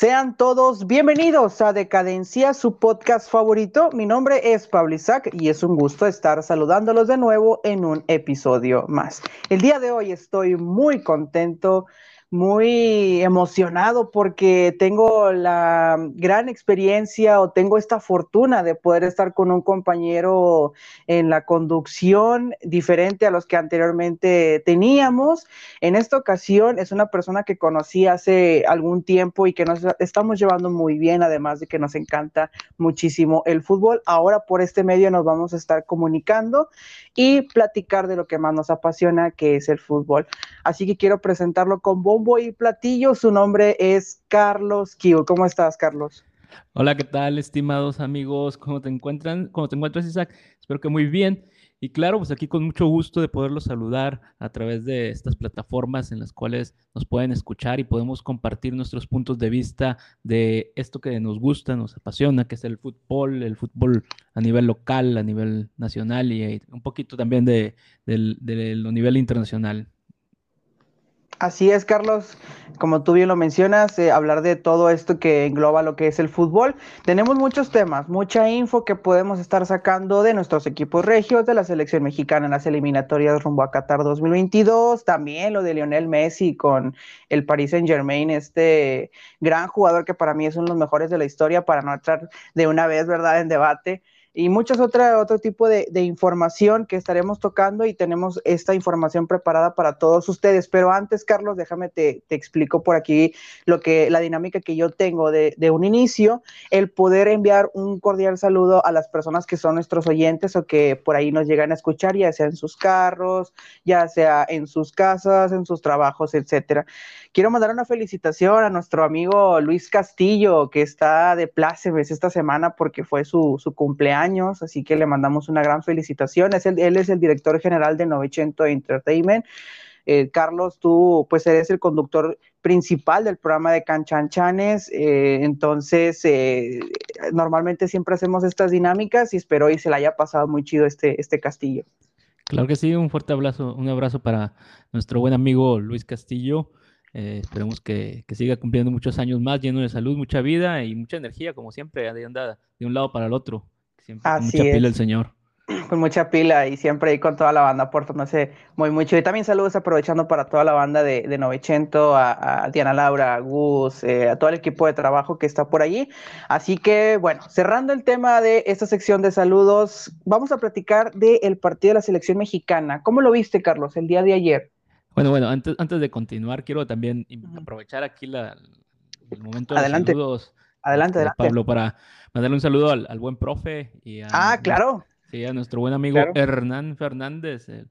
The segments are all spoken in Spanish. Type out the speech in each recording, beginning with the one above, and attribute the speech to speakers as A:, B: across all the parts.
A: Sean todos bienvenidos a Decadencia, su podcast favorito. Mi nombre es Pablo Isaac y es un gusto estar saludándolos de nuevo en un episodio más. El día de hoy estoy muy contento muy emocionado porque tengo la gran experiencia o tengo esta fortuna de poder estar con un compañero en la conducción diferente a los que anteriormente teníamos. En esta ocasión es una persona que conocí hace algún tiempo y que nos estamos llevando muy bien, además de que nos encanta muchísimo el fútbol. Ahora por este medio nos vamos a estar comunicando y platicar de lo que más nos apasiona, que es el fútbol. Así que quiero presentarlo con vos y platillo. Su nombre es Carlos Kio. ¿Cómo estás, Carlos?
B: Hola, ¿qué tal, estimados amigos? ¿Cómo te encuentran? ¿Cómo te encuentras, Isaac? Espero que muy bien. Y claro, pues aquí con mucho gusto de poderlos saludar a través de estas plataformas en las cuales nos pueden escuchar y podemos compartir nuestros puntos de vista de esto que nos gusta, nos apasiona, que es el fútbol, el fútbol a nivel local, a nivel nacional y un poquito también de, de, de lo nivel internacional.
A: Así es, Carlos. Como tú bien lo mencionas, eh, hablar de todo esto que engloba lo que es el fútbol. Tenemos muchos temas, mucha info que podemos estar sacando de nuestros equipos regios, de la selección mexicana en las eliminatorias rumbo a Qatar 2022, también lo de Lionel Messi con el Paris Saint Germain, este gran jugador que para mí es uno de los mejores de la historia, para no entrar de una vez, ¿verdad?, en debate y muchas otras otro tipo de, información que estaremos tocando y tenemos esta información preparada para todos ustedes. Pero antes, Carlos, déjame te, te explico por aquí lo que la dinámica que yo tengo de, de, un inicio, el poder enviar un cordial saludo a las personas que son nuestros oyentes o que por ahí nos llegan a escuchar, ya sea en sus carros, ya sea en sus casas, en sus trabajos, etcétera. Quiero mandar una felicitación a nuestro amigo Luis Castillo, que está de plácemes esta semana porque fue su, su cumpleaños años, así que le mandamos una gran felicitación. Él es el director general de Novecento Entertainment. Eh, Carlos, tú pues eres el conductor principal del programa de Canchanchanes, eh, entonces eh, normalmente siempre hacemos estas dinámicas y espero y se le haya pasado muy chido este, este castillo.
B: Claro que sí, un fuerte abrazo, un abrazo para nuestro buen amigo Luis Castillo. esperemos que, siga cumpliendo muchos años más, lleno de salud, mucha vida y mucha energía, como siempre, anda de un lado para el otro con mucha pila el señor.
A: Con mucha pila y siempre ahí con toda la banda sé muy mucho. Y también saludos aprovechando para toda la banda de, de Novecento, a, Diana Laura, a Gus, eh, a todo el equipo de trabajo que está por allí. Así que, bueno, cerrando el tema de esta sección de saludos, vamos a platicar del partido de la selección mexicana. ¿Cómo lo viste, Carlos, el día de ayer?
B: Bueno, bueno, antes, antes de continuar, quiero también aprovechar aquí la, el momento de
A: adelante.
B: saludos.
A: Adelante,
B: este, adelante. Pablo, para mandarle un saludo al, buen profe y a,
A: ah, claro.
B: Sí, a nuestro buen amigo Hernán Fernández, el,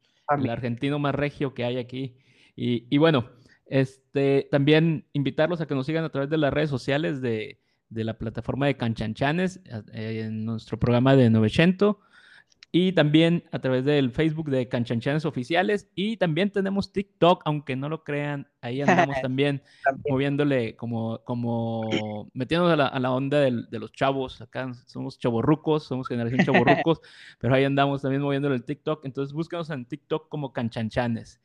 B: argentino más regio que hay aquí. Y, bueno, este, también invitarlos a que nos sigan a través de las redes sociales de, de la plataforma de Canchanchanes, en nuestro programa de 900 y también a través del Facebook de Canchanchanes Oficiales y también tenemos TikTok, aunque no lo crean, ahí andamos también, moviéndole como, como metiéndonos a la, onda de los chavos, acá somos chavorrucos, somos generación chavorrucos, pero ahí andamos también moviéndole el TikTok, entonces búscanos en TikTok como Canchanchanes.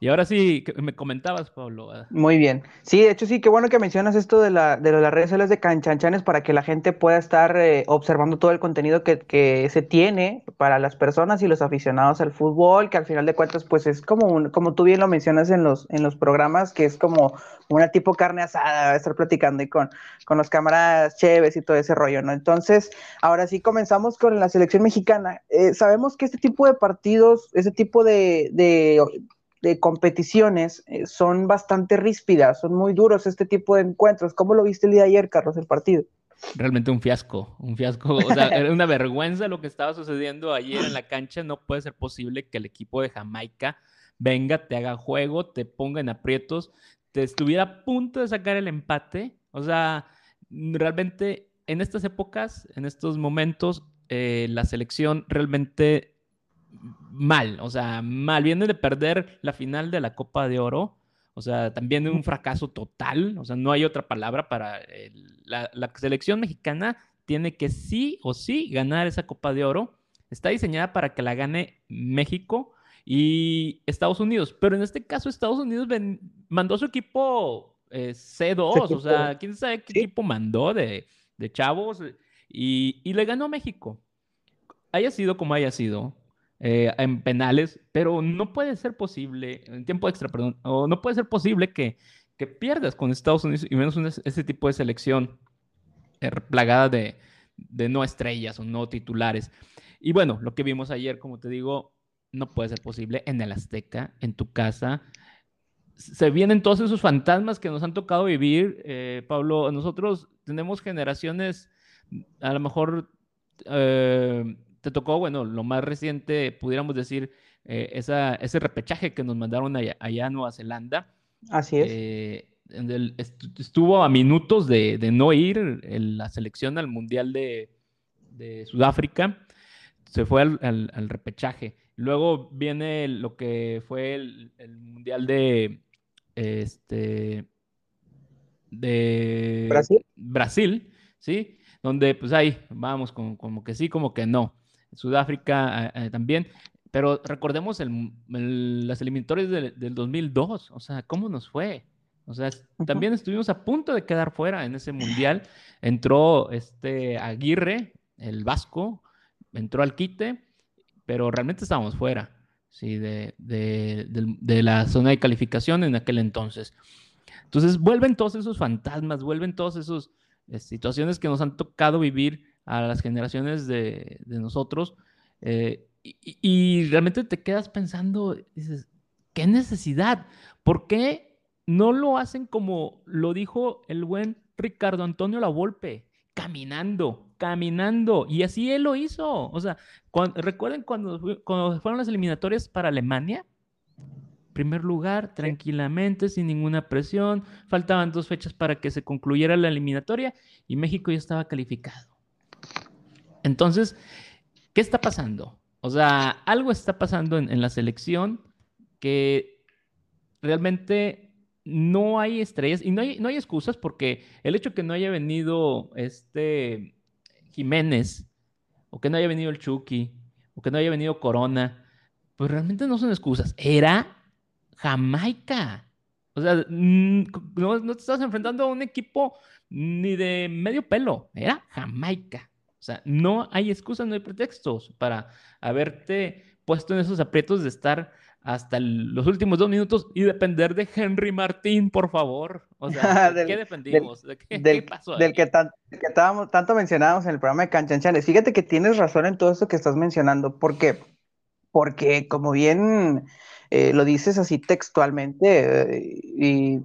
B: Y ahora sí, me comentabas, Pablo.
A: Muy bien. Sí, de hecho sí, qué bueno que mencionas esto de, la, de las redes sociales de Canchanchanes para que la gente pueda estar eh, observando todo el contenido que, que, se tiene para las personas y los aficionados al fútbol, que al final de cuentas pues es como un, como tú bien lo mencionas en los, en los programas, que es como una tipo carne asada, estar platicando y con, con los cámaras chéves y todo ese rollo, ¿no? Entonces, ahora sí comenzamos con la selección mexicana. Eh, sabemos que este tipo de partidos, ese tipo de de competiciones eh, son bastante ríspidas, son muy duros este tipo de encuentros. ¿Cómo lo viste el día de ayer, Carlos, el partido?
B: Realmente un fiasco, un fiasco. O sea, era una vergüenza lo que estaba sucediendo ayer en la cancha. No puede ser posible que el equipo de Jamaica venga, te haga juego, te ponga en aprietos, te estuviera a punto de sacar el empate. O sea, realmente en estas épocas, en estos momentos, eh, la selección realmente mal, o sea, mal. Viene de perder la final de la Copa de Oro, o sea, también de un fracaso total, o sea, no hay otra palabra para la, selección mexicana tiene que sí o sí ganar esa Copa de Oro. Está diseñada para que la gane México y Estados Unidos, pero en este caso Estados Unidos mandó a su equipo eh, C2, o sea, quién sabe qué equipo mandó de, chavos y, le ganó a México. Haya sido como haya sido, eh, en penales, pero no puede ser posible, en tiempo extra, perdón, o no puede ser posible que, que pierdas con Estados Unidos y menos ese tipo de selección plagada de, de no estrellas o no titulares. Y bueno, lo que vimos ayer, como te digo, no puede ser posible en el Azteca, en tu casa. Se vienen todos esos fantasmas que nos han tocado vivir. Eh, Pablo, nosotros tenemos generaciones, a lo mejor eh, te tocó, bueno, lo más reciente, pudiéramos decir, eh, esa, ese repechaje que nos mandaron allá, a Nueva Zelanda.
A: Así es.
B: estuvo a minutos de, no ir la selección al Mundial de, de Sudáfrica. Se fue al, al repechaje. Luego viene lo que fue el, Mundial de, este, de
A: Brasil.
B: Brasil, ¿sí? Donde pues ahí vamos como que sí, como que no. Sudáfrica eh, eh, también. Pero recordemos las eliminatorias del, 2002, o sea, ¿cómo nos fue? O sea, también estuvimos a punto de quedar fuera en ese mundial. Entró este Aguirre, el vasco, entró al quite pero realmente estábamos fuera ¿sí? de, la zona de calificación en aquel entonces. Entonces vuelven todos esos fantasmas, vuelven todas esas eh, situaciones que nos han tocado vivir a las generaciones de, nosotros. Eh, y, realmente te quedas pensando, dices, ¿qué necesidad? ¿Por qué no lo hacen como lo dijo el buen Ricardo Antonio Lavolpe? caminando, caminando. Y así él lo hizo. O sea, recuerden cuando, cuando fueron las eliminatorias para Alemania, primer lugar, tranquilamente, sin ninguna presión. Faltaban dos fechas para que se concluyera la eliminatoria y México ya estaba calificado. Entonces, ¿qué está pasando? O sea, algo está pasando en la selección que realmente no hay estrellas y no hay, no hay excusas porque el hecho que no haya venido este Jiménez o que no haya venido el Chucky o que no haya venido Corona, pues realmente no son excusas. Era Jamaica. O sea, no, no te estás enfrentando a un equipo ni de medio pelo. Era Jamaica. O sea, no hay excusas, no hay pretextos para haberte puesto en esos aprietos de estar hasta los últimos dos minutos y depender de Henry Martín, por favor. O sea, ¿de qué defendimos?
A: Del, qué, pasó del que, estábamos, tanto mencionábamos en el programa de Canchanchanes. Fíjate que tienes razón en todo esto que estás mencionando. ¿Por qué? Porque como bien eh, lo dices así textualmente, eh, y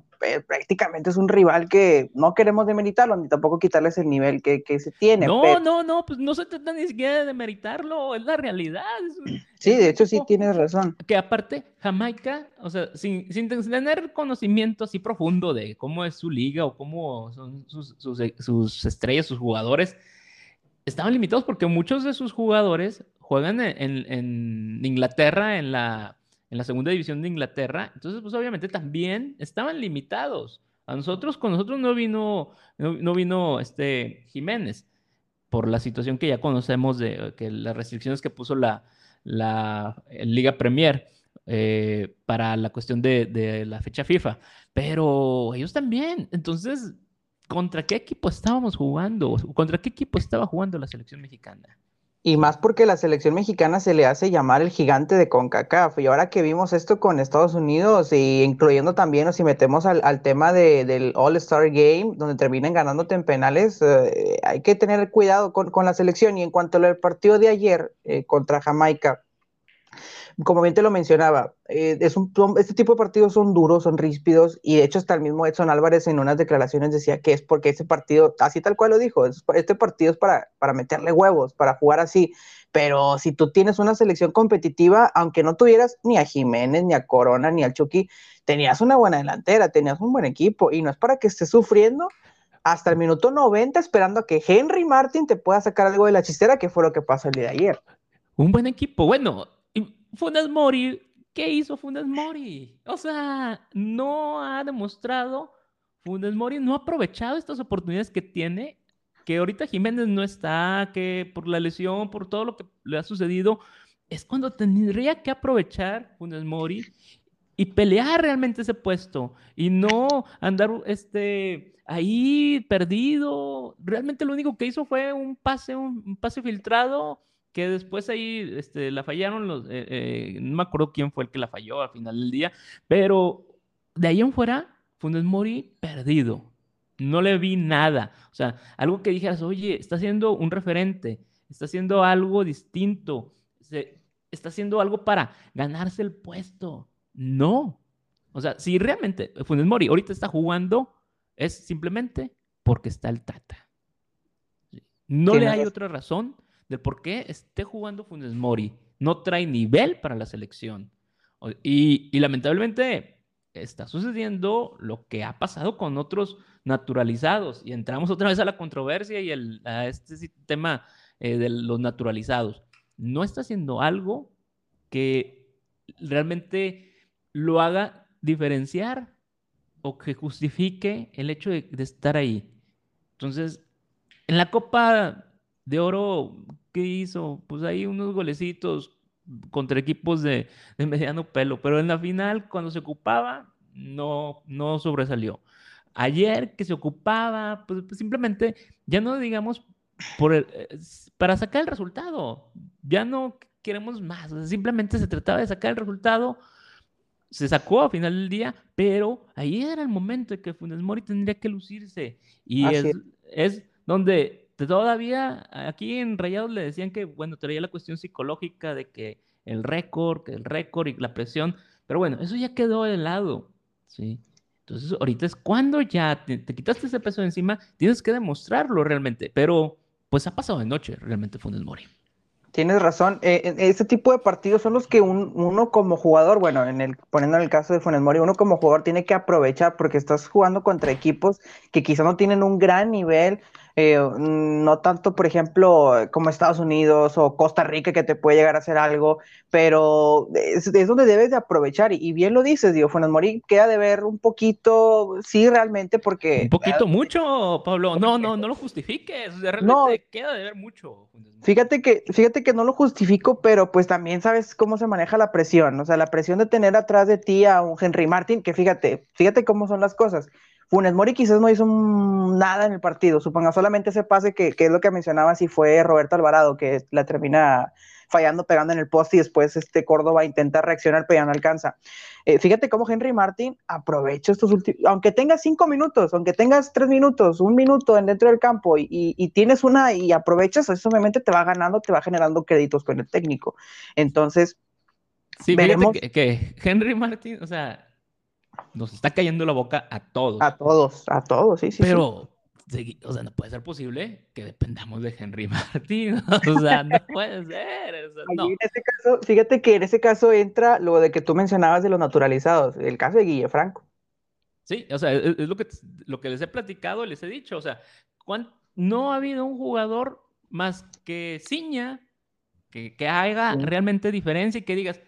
A: prácticamente es un rival que no queremos demeritarlo, ni tampoco quitarles el nivel que, se tiene.
B: No, no, no, pues no se trata ni siquiera de demeritarlo, es la realidad.
A: sí, de hecho sí tienes razón.
B: Que aparte, Jamaica, o sea, sin, tener conocimiento así profundo de cómo es su liga o cómo son sus, estrellas, sus jugadores, estaban limitados porque muchos de sus jugadores juegan en Inglaterra en la en la segunda división de Inglaterra. Entonces, pues obviamente también estaban limitados. A nosotros, con nosotros no vino, no, vino este Jiménez, por la situación que ya conocemos de que las restricciones que puso la, Liga Premier eh, para la cuestión de la fecha FIFA. Pero ellos también. Entonces, ¿contra qué equipo estábamos jugando? ¿Contra qué equipo estaba jugando la selección mexicana?
A: Y más porque la selección mexicana se le hace llamar el gigante de CONCACAF. Y ahora que vimos esto con Estados Unidos, y incluyendo también, o si metemos al, tema del All-Star Game, donde terminan ganándote en penales, eh, hay que tener cuidado con, la selección. Y en cuanto al partido de ayer eh, contra Jamaica, como bien te lo mencionaba, eh, es un, este tipo de partidos son duros, son ríspidos, y de hecho hasta el mismo Edson Álvarez en unas declaraciones decía que es porque ese partido, así tal cual lo dijo, este partido es para, para meterle huevos, para jugar así, pero si tú tienes una selección competitiva, aunque no tuvieras ni a Jiménez, ni a Corona, ni al Chucky, tenías una buena delantera, tenías un buen equipo, y no es para que estés sufriendo hasta el minuto 90 esperando a que Henry Martin te pueda sacar algo de la chistera, que fue lo que pasó el día de ayer.
B: Un buen equipo, bueno, Funes Mori, ¿qué hizo Funes Mori? O sea, no ha demostrado, Funes Mori no ha aprovechado estas oportunidades que tiene, que ahorita Jiménez no está, que por la lesión, por todo lo que le ha sucedido, es cuando tendría que aprovechar Funes Mori y pelear realmente ese puesto y no andar este, ahí perdido. Realmente lo único que hizo fue un pase, un, pase filtrado que después ahí este, la fallaron los, eh, eh, no me acuerdo quién fue el que la falló al final del día, pero de ahí en fuera, Funes Mori perdido. No le vi nada. O sea, algo que dijeras, oye, está haciendo un referente, está haciendo algo distinto, está haciendo algo para ganarse el puesto. No. O sea, si realmente Funes Mori ahorita está jugando, es simplemente porque está el Tata. No le hay otra razón de por qué esté jugando Funes Mori. No trae nivel para la selección. Y, lamentablemente está sucediendo lo que ha pasado con otros naturalizados. Y entramos otra vez a la controversia y a este tema eh, de los naturalizados. No está haciendo algo que realmente lo haga diferenciar o que justifique el hecho de, estar ahí. Entonces, en la Copa de Oro, ¿qué hizo? Pues ahí unos golecitos contra equipos de, mediano pelo, pero en la final, cuando se ocupaba, no, no sobresalió. Ayer que se ocupaba, pues, pues simplemente, ya no digamos por eh, para sacar el resultado, ya no queremos más, simplemente se trataba de sacar el resultado se sacó a final del día, pero ahí era el momento de que Funes Mori tendría que lucirse. Y es, donde todavía aquí en Rayados le decían que, bueno, traía la cuestión psicológica de que el récord, que el récord y la presión, pero bueno, eso ya quedó de lado, ¿sí? Entonces, ahorita es cuando ya te, te quitaste ese peso de encima, tienes que demostrarlo realmente, pero pues ha pasado de noche realmente Funes Mori.
A: Tienes razón. Eh, este tipo de partidos son los que uno como jugador, bueno, en el, poniendo en el caso de Funes Mori, uno como jugador tiene que aprovechar porque estás jugando contra equipos que quizá no tienen un gran nivel eh, no tanto, por ejemplo, como Estados Unidos o Costa Rica que te puede llegar a hacer algo, pero es, donde debes de aprovechar y, bien lo dices, digo, Funes Mori queda de ver un poquito, sí, realmente, porque...
B: Un poquito mucho, Pablo, no, no, no lo justifiques, realmente no, queda de ver mucho.
A: Fíjate que, fíjate que no lo justifico, pero pues también sabes cómo se maneja la presión, o sea, la presión de tener atrás de ti a un Henry Martin, que fíjate, fíjate cómo son las cosas Funes Mori quizás no hizo nada en el partido, suponga solamente ese pase que, es lo que mencionaba si fue Roberto Alvarado, que la termina fallando, pegando en el poste y después este Córdoba intenta reaccionar, pero ya no alcanza. Eh, fíjate cómo Henry Martin aprovecha estos últimos, aunque tengas cinco minutos, aunque tengas tres minutos, un minuto en dentro del campo y, tienes una y aprovechas, eso obviamente te va ganando, te va generando créditos con el técnico. Entonces,
B: sí, veremos. que Henry Martin, o sea, nos está cayendo la boca a todos.
A: A todos, a todos, sí, sí.
B: Pero, o sea, no puede ser posible que dependamos de Henry Martín. O sea, no puede ser.
A: En ese caso, fíjate que en ese caso entra lo de que tú mencionabas de los naturalizados, el caso de Guille Franco.
B: Sí, o sea, es, lo, que, lo que les he platicado, les he dicho. O sea, no ha habido un jugador más que Ciña que, que haga realmente diferencia y que digas,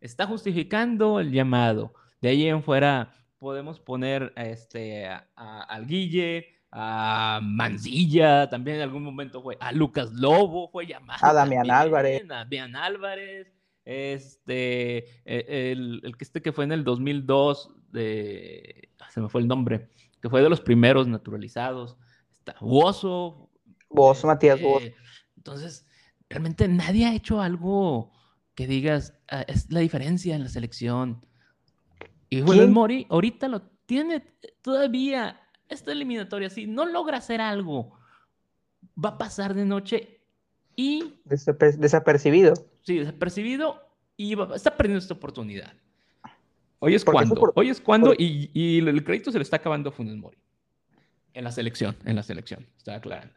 B: está justificando el llamado de ahí en fuera podemos poner este, a, al Guille, a Mancilla, también en algún momento fue, a Lucas Lobo fue llamado.
A: A Damián Álvarez.
B: A Damián Álvarez, este, e, el, el, que este que fue en el 2002, de, ah, se me fue el nombre, que fue de los primeros naturalizados, está Bozo.
A: Bozo, Matías Bozo.
B: Eh, entonces, realmente nadie ha hecho algo que digas, ah, es la diferencia en la selección. Y Funes Mori ahorita lo tiene todavía esta eliminatoria. Si no logra hacer algo, va a pasar de noche y.
A: desapercibido.
B: Sí, desapercibido y está perdiendo esta oportunidad. Hoy es cuando. Hoy es cuando y, y, el crédito se le está acabando a Funes Mori. En la selección, en la selección, está claro.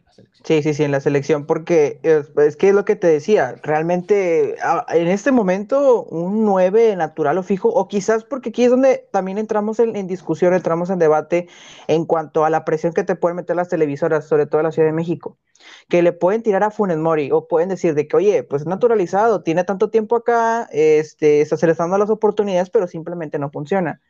A: Sí, sí, sí, en la selección, porque es, que es lo que te decía, realmente en este momento un 9 natural o fijo, o quizás porque aquí es donde también entramos en, discusión, entramos en debate en cuanto a la presión que te pueden meter las televisoras, sobre todo en la Ciudad de México, que le pueden tirar a Funes Mori o pueden decir de que, oye, pues es naturalizado, tiene tanto tiempo acá, este, está seleccionando las oportunidades, pero simplemente no funciona.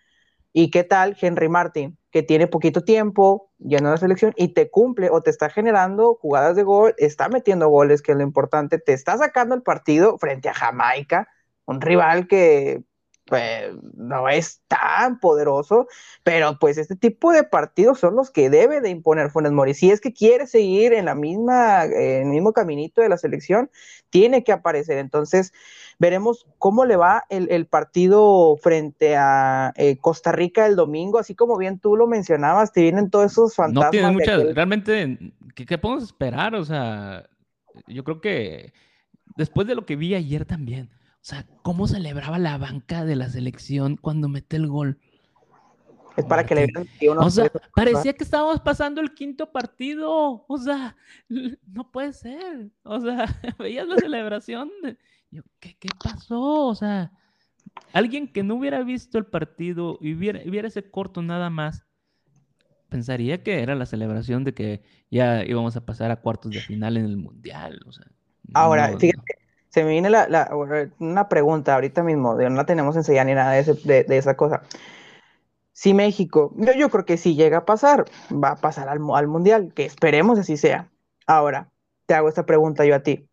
A: ¿Y qué tal Henry Martin, que tiene poquito tiempo, ya en la selección y te cumple o te está generando jugadas de gol, está metiendo goles, que es lo importante, te está sacando el partido frente a Jamaica, un rival que pues no es tan poderoso, pero pues este tipo de partidos son los que debe de imponer Funes Mori. Si es que quiere seguir en la misma, en el mismo caminito de la selección, tiene que aparecer. Entonces, veremos cómo le va el, partido frente a eh, Costa Rica el domingo, así como bien tú lo mencionabas, te vienen todos esos fantasmas.
B: No tiene mucha, realmente, ¿qué podemos esperar? O sea, yo creo que después de lo que vi ayer también o sea, ¿cómo celebraba la banca de la selección cuando mete el gol?
A: Es para que le
B: vean O sea, parecía que estábamos pasando el quinto partido. O sea, no puede ser. O sea, veías la celebración. ¿qué, pasó? O sea, alguien que no hubiera visto el partido y viera, viera ese corto nada más, pensaría que era la celebración de que ya íbamos a pasar a cuartos de final en el Mundial. O sea,
A: Ahora, fíjate, se me viene la, una pregunta ahorita mismo, de no la tenemos enseñada ni nada de, esa cosa. Si México, yo, yo, creo que si llega a pasar, va a pasar al, al Mundial, que esperemos así sea. Ahora, te hago esta pregunta yo a ti.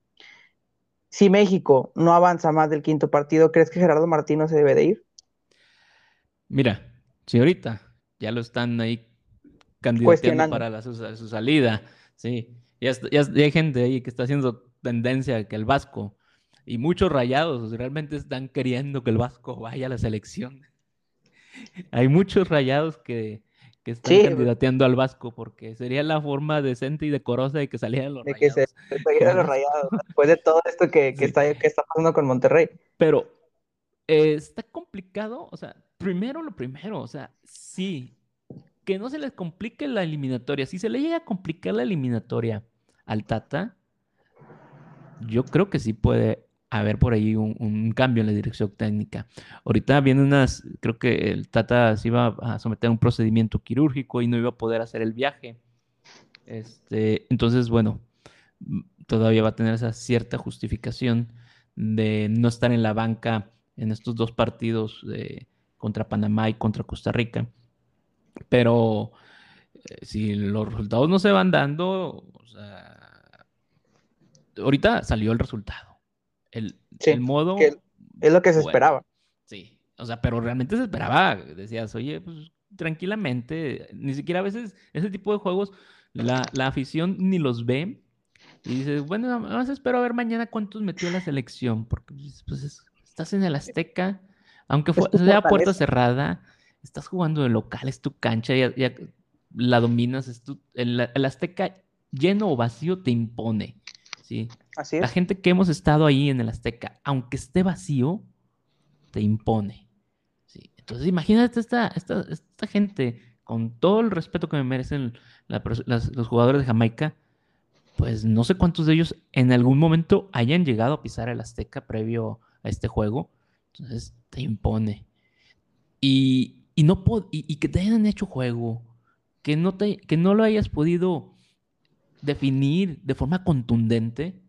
A: Si México no avanza más del quinto partido, ¿crees que Gerardo Martino se debe de ir?
B: Mira, si ahorita ya lo están ahí candidateando para su, salida, sí, ya, ya, hay gente ahí que está haciendo tendencia que el Vasco y muchos rayados realmente están queriendo que el Vasco vaya a la selección. Hay muchos rayados que, están candidateando al Vasco porque sería la forma decente y decorosa de que salieran los
A: de rayados. Que se, salieran los rayados, después de todo esto que, está, que está pasando con Monterrey.
B: Pero eh, está complicado, o sea, primero lo primero, o sea, sí, que no se les complique la eliminatoria. Si se le llega a complicar la eliminatoria al Tata, yo creo que sí puede haber por ahí un, cambio en la dirección técnica. Ahorita viene unas, creo que el Tata se iba a someter a un procedimiento quirúrgico y no iba a poder hacer el viaje. Este, entonces, bueno, todavía va a tener esa cierta justificación de no estar en la banca en estos dos partidos contra Panamá y contra Costa Rica. Pero eh, si los resultados no se van dando, ahorita salió el resultado el, modo...
A: es lo que se esperaba.
B: Sí, o sea, pero realmente se esperaba. Decías, oye, pues tranquilamente, ni siquiera a veces ese tipo de juegos la, afición ni los ve. Y dices, bueno, más espero a ver mañana cuántos metió la selección, porque pues, pues estás en el Azteca, aunque fue, sea puerta cerrada, estás jugando de local, es tu cancha, ya, ya la dominas, es tu, el, el Azteca lleno o vacío te impone.
A: Así es.
B: La gente que hemos estado ahí en el Azteca, aunque esté vacío, te impone. Entonces, imagínate esta, esta, gente, con todo el respeto que me merecen los jugadores de Jamaica, pues no sé cuántos de ellos en algún momento hayan llegado a pisar el Azteca previo a este juego. Entonces, te impone. Y, no y, que te hayan hecho juego, que no, te, que no lo hayas podido definir de forma contundente,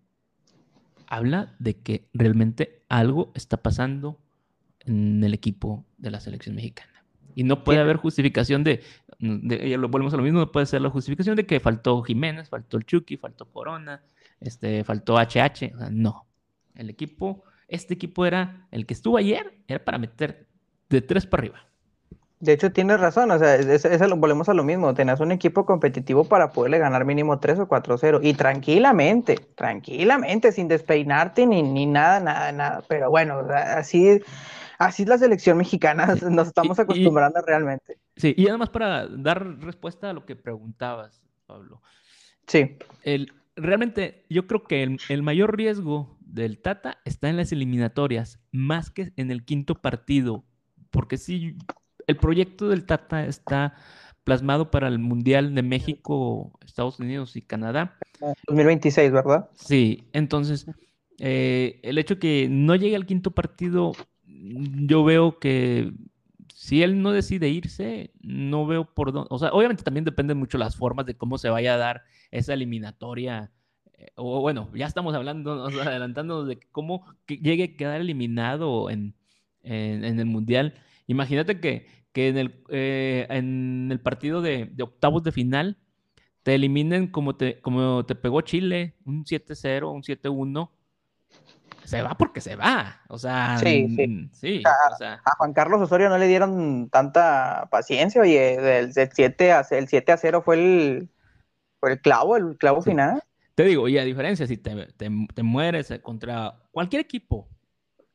B: habla de que realmente algo está pasando en el equipo de la selección mexicana. Y no puede haber justificación de, ya lo volvemos a lo mismo, no puede ser la justificación de que faltó Jiménez, faltó el Chucky, faltó Corona, este, faltó HH. no. El equipo, este equipo era el que estuvo ayer, era para meter de tres para arriba.
A: De hecho, tienes razón, o sea, volvemos a lo mismo, tenías un equipo competitivo para poderle ganar mínimo 3 o 4-0 y tranquilamente, tranquilamente, sin despeinarte ni, ni nada, nada, nada. Pero bueno, así, así es la selección mexicana, nos estamos acostumbrando realmente.
B: Sí, y además para dar respuesta a lo que preguntabas, Pablo.
A: Sí.
B: El, realmente yo creo que el, el mayor riesgo del Tata está en las eliminatorias, más que en el quinto partido, porque si el proyecto del Tata está plasmado para el Mundial de México, Estados Unidos y Canadá.
A: 2026, ¿verdad?
B: Sí, entonces eh, el hecho que no llegue al quinto partido, yo veo que si él no decide irse, no veo por dónde, o sea, obviamente también depende mucho las formas de cómo se vaya a dar esa eliminatoria. Eh, o bueno, ya estamos hablando, adelantándonos de cómo llegue a quedar eliminado en, en el Mundial Imagínate que, en, el, eh, en el partido de, octavos de final te eliminen como te, como te pegó Chile, un 7-0, un 7-1. se va porque se va. O sea, sí,
A: sí. a, Juan Carlos Osorio no le dieron tanta paciencia, oye, el, 7 a, el 7 a 0 fue el, fue el clavo, el clavo final.
B: Te digo, y a diferencia, si te, te, mueres contra cualquier equipo,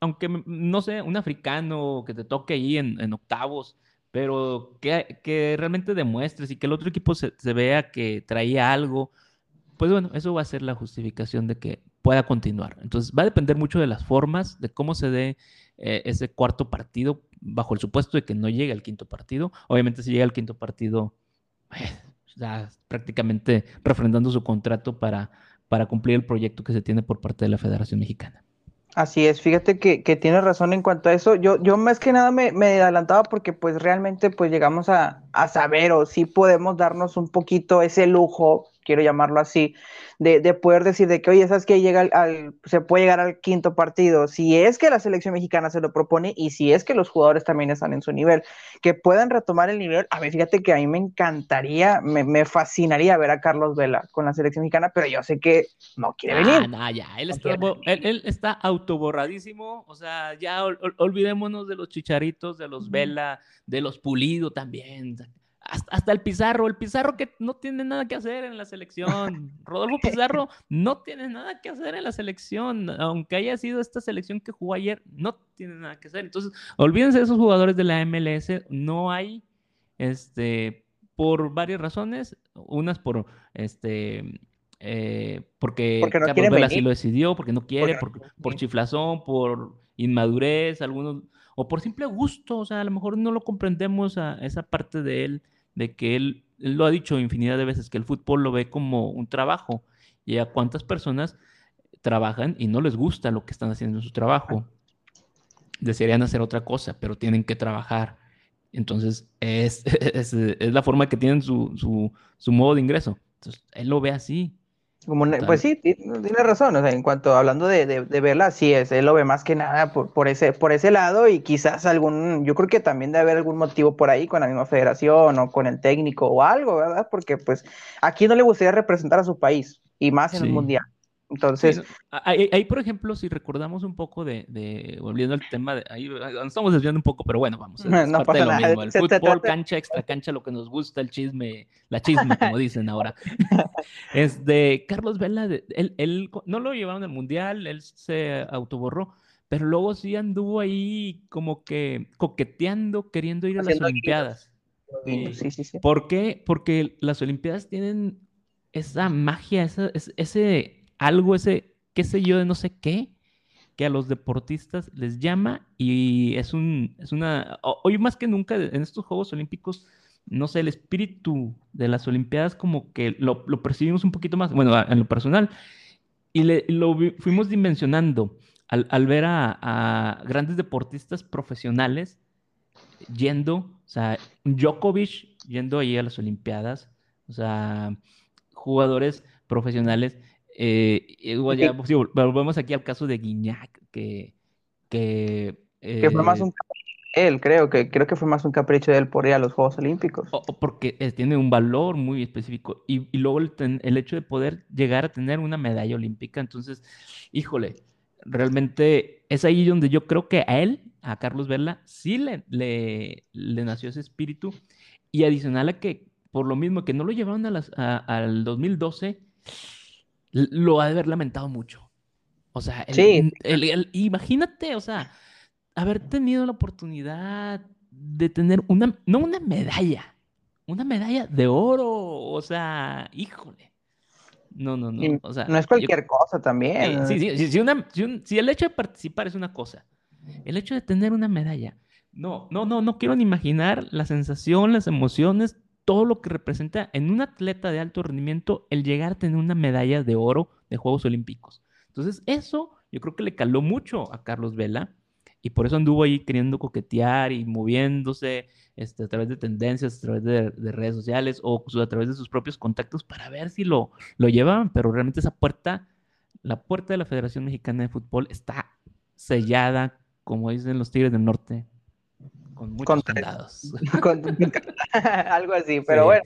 B: aunque no sé, un africano que te toque ahí en, octavos, pero que, realmente demuestres y que el otro equipo se, se, vea que traía algo, pues bueno, eso va a ser la justificación de que pueda continuar. Entonces va a depender mucho de las formas, de cómo se dé eh, ese cuarto partido, bajo el supuesto de que no llegue al quinto partido. Obviamente si llega al quinto partido, eh, ya prácticamente refrendando su contrato para, para cumplir el proyecto que se tiene por parte de la Federación Mexicana.
A: Así es, fíjate que, que tienes razón en cuanto a eso. Yo, yo más que nada me, me adelantaba porque pues realmente pues llegamos a, a saber o sí podemos darnos un poquito ese lujo quiero llamarlo así, de, de poder decir de que, oye, ¿sabes que llega al, se puede llegar al quinto partido? Si es que la selección mexicana se lo propone y si es que los jugadores también están en su nivel, que puedan retomar el nivel. A ver, fíjate que a mí me encantaría, me, me fascinaría ver a Carlos Vela con la selección mexicana, pero yo sé que no quiere venir.
B: Ah, ya, él, está, él, está, autoborradísimo, o sea, ya olvidémonos de los chicharitos, de los Vela, de los Pulido también hasta, el Pizarro, el Pizarro que no tiene nada que hacer en la selección. Rodolfo Pizarro no tiene nada que hacer en la selección, aunque haya sido esta selección que jugó ayer, no tiene nada que hacer. Entonces, olvídense de esos jugadores de la MLS, no hay, este, por varias razones, unas por, este, eh, porque,
A: porque no Carlos Vela
B: sí lo decidió, porque no quiere, por chiflazón, por inmadurez, algunos, o por simple gusto, o sea, a lo mejor no lo comprendemos a esa parte de él de que él, lo ha dicho infinidad de veces, que el fútbol lo ve como un trabajo. Y a cuántas personas trabajan y no les gusta lo que están haciendo en su trabajo. Desearían hacer otra cosa, pero tienen que trabajar. Entonces, es, es, la forma que tienen su, su, su modo de ingreso. Entonces, él lo ve así
A: pues sí, tiene razón, o sea, en cuanto hablando de, de, verla, sí es, él lo ve más que nada por, por, ese, por ese lado y quizás algún, yo creo que también debe haber algún motivo por ahí con la misma federación o con el técnico o algo, ¿verdad? Porque pues aquí no le gustaría representar a su país y más en el mundial. Entonces.
B: ahí, por ejemplo, si recordamos un poco de, volviendo al tema, de, ahí nos estamos desviando un poco, pero bueno, vamos. Es no parte de lo mismo. El fútbol, cancha, extra cancha, lo que nos gusta, el chisme, la chisme, como dicen ahora. es de Carlos Vela, él, él, no lo llevaron al mundial, él se autoborró, pero luego sí anduvo ahí como que coqueteando, queriendo ir a las Olimpiadas.
A: Sí, sí, sí.
B: ¿Por qué? Porque las Olimpiadas tienen esa magia, esa, ese algo ese, qué sé yo, de no sé qué, que a los deportistas les llama y es, un, es una, hoy más que nunca en estos Juegos Olímpicos, no sé, el espíritu de las Olimpiadas como que lo, percibimos un poquito más, bueno, en lo personal, y lo fuimos dimensionando al, ver a, grandes deportistas profesionales yendo, o sea, Djokovic yendo ahí a las Olimpiadas, o sea, jugadores profesionales eh, igual ya, pues, volvemos aquí al caso de Guiñac, que...
A: Que, fue más eh, un él, creo, que creo que fue más un capricho de él por ir a los Juegos Olímpicos.
B: porque eh, tiene un valor muy específico. Y, luego el, hecho de poder llegar a tener una medalla olímpica, entonces, híjole, realmente es ahí donde yo creo que a él, a Carlos Vela, sí le, le, nació ese espíritu. Y adicional a que, por lo mismo que no lo llevaron a las, al 2012, lo ha de haber lamentado mucho. O sea, imagínate, o sea, haber tenido la oportunidad de tener una, no una medalla, una medalla de oro, o sea, híjole. No, no, no. O sea,
A: no es cualquier cosa también.
B: Eh, sí, sí, sí, si, si, el hecho de participar es una cosa, el hecho de tener una medalla, no, no, no, no quiero ni imaginar la sensación, las emociones, todo lo que representa en un atleta de alto rendimiento el llegar a tener una medalla de oro de Juegos Olímpicos. Entonces, eso yo creo que le caló mucho a Carlos Vela y por eso anduvo ahí queriendo coquetear y moviéndose este, a través de tendencias, a través de, redes sociales o a través de sus propios contactos para ver si lo, lo llevaban, pero realmente esa puerta, la puerta de la Federación Mexicana de Fútbol está sellada, como dicen los Tigres del Norte, con muchos
A: con, Algo así, pero bueno,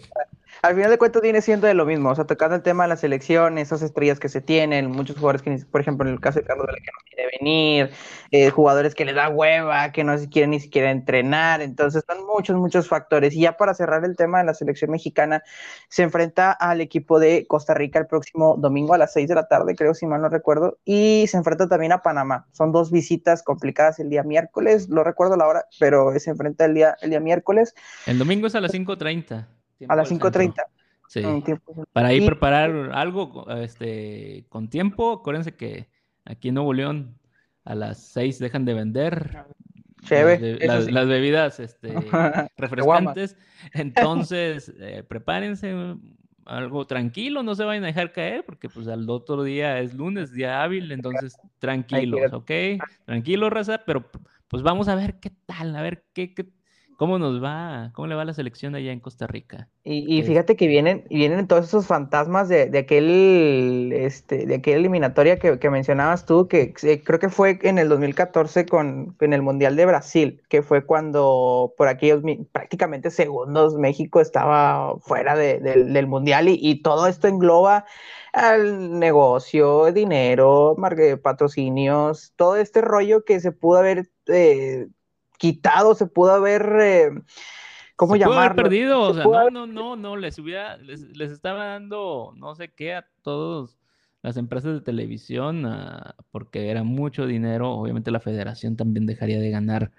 A: al final de cuentas viene siendo de lo mismo, o sea, tocando el tema de la selección, esas estrellas que se tienen, muchos jugadores que, por ejemplo, en el caso de Carlos Vela, que no quiere venir, eh, jugadores que le da hueva, que no quieren ni siquiera entrenar, entonces son muchos, muchos factores. Y ya para cerrar el tema de la selección mexicana, se enfrenta al equipo de Costa Rica el próximo domingo a las 6 de la tarde, creo, si mal no recuerdo, y se enfrenta también a Panamá. Son dos visitas complicadas el día miércoles, lo recuerdo la hora, pero se enfrenta el día, el día miércoles.
B: El domingo es a las 5.30.
A: A las 5.30.
B: Sí. Para ir preparar algo este, con tiempo, acuérdense que aquí en Nuevo León a las 6 dejan de vender las, las, bebidas este, refrescantes. Entonces, eh, prepárense algo tranquilo, no se vayan a dejar caer, porque pues al otro día es lunes, día hábil, entonces tranquilos, ¿ok? Tranquilo, raza, pero pues vamos a ver qué tal, a ver qué, qué ¿Cómo nos va? ¿Cómo le va la selección allá en Costa Rica?
A: Y, fíjate que vienen, vienen todos esos fantasmas de, aquel, este, de aquella eliminatoria que, mencionabas tú, que creo que fue en el 2014 con, en el Mundial de Brasil, que fue cuando por aquellos prácticamente segundos México estaba fuera del Mundial y, todo esto engloba al negocio, dinero, patrocinios, todo este rollo que se pudo haber eh, quitado, se pudo haber, eh, ¿cómo se haber
B: perdido, o sea, no, no, no, no, les hubiera, les, estaba dando no sé qué a todos las empresas de televisión, porque era mucho dinero, obviamente la federación también dejaría de ganar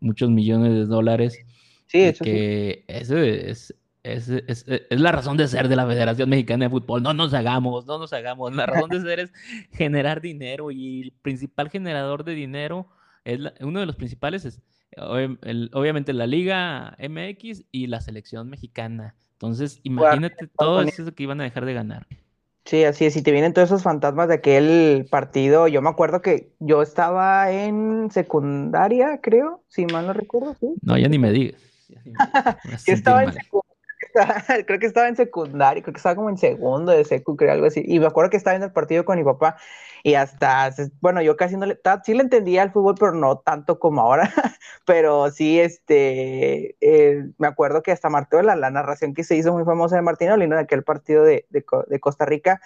B: muchos millones de dólares.
A: Sí, eso
B: que ese es, es, es, es, la razón de ser de la Federación Mexicana de Fútbol. No nos hagamos, no nos hagamos. La razón de ser es generar dinero y el principal generador de dinero, es uno de los principales es obviamente la Liga MX y la selección mexicana. Entonces, imagínate todo eso que iban a dejar de ganar.
A: Sí, así es. Y te vienen todos esos fantasmas de aquel partido. Yo me acuerdo que yo estaba en secundaria, creo, si mal no recuerdo, ¿sí?
B: No, ya ni me digas.
A: yo estaba en secundaria creo que estaba en secundaria, creo que estaba como en segundo de secu, creo algo así. Y me acuerdo que estaba en el partido con mi papá y hasta, bueno, yo casi no le, sí le entendía al fútbol, pero no tanto como ahora. pero sí, este, eh, me acuerdo que hasta Marteo, la, narración que se hizo muy famosa de Martín Olino de aquel partido de, de, Costa Rica,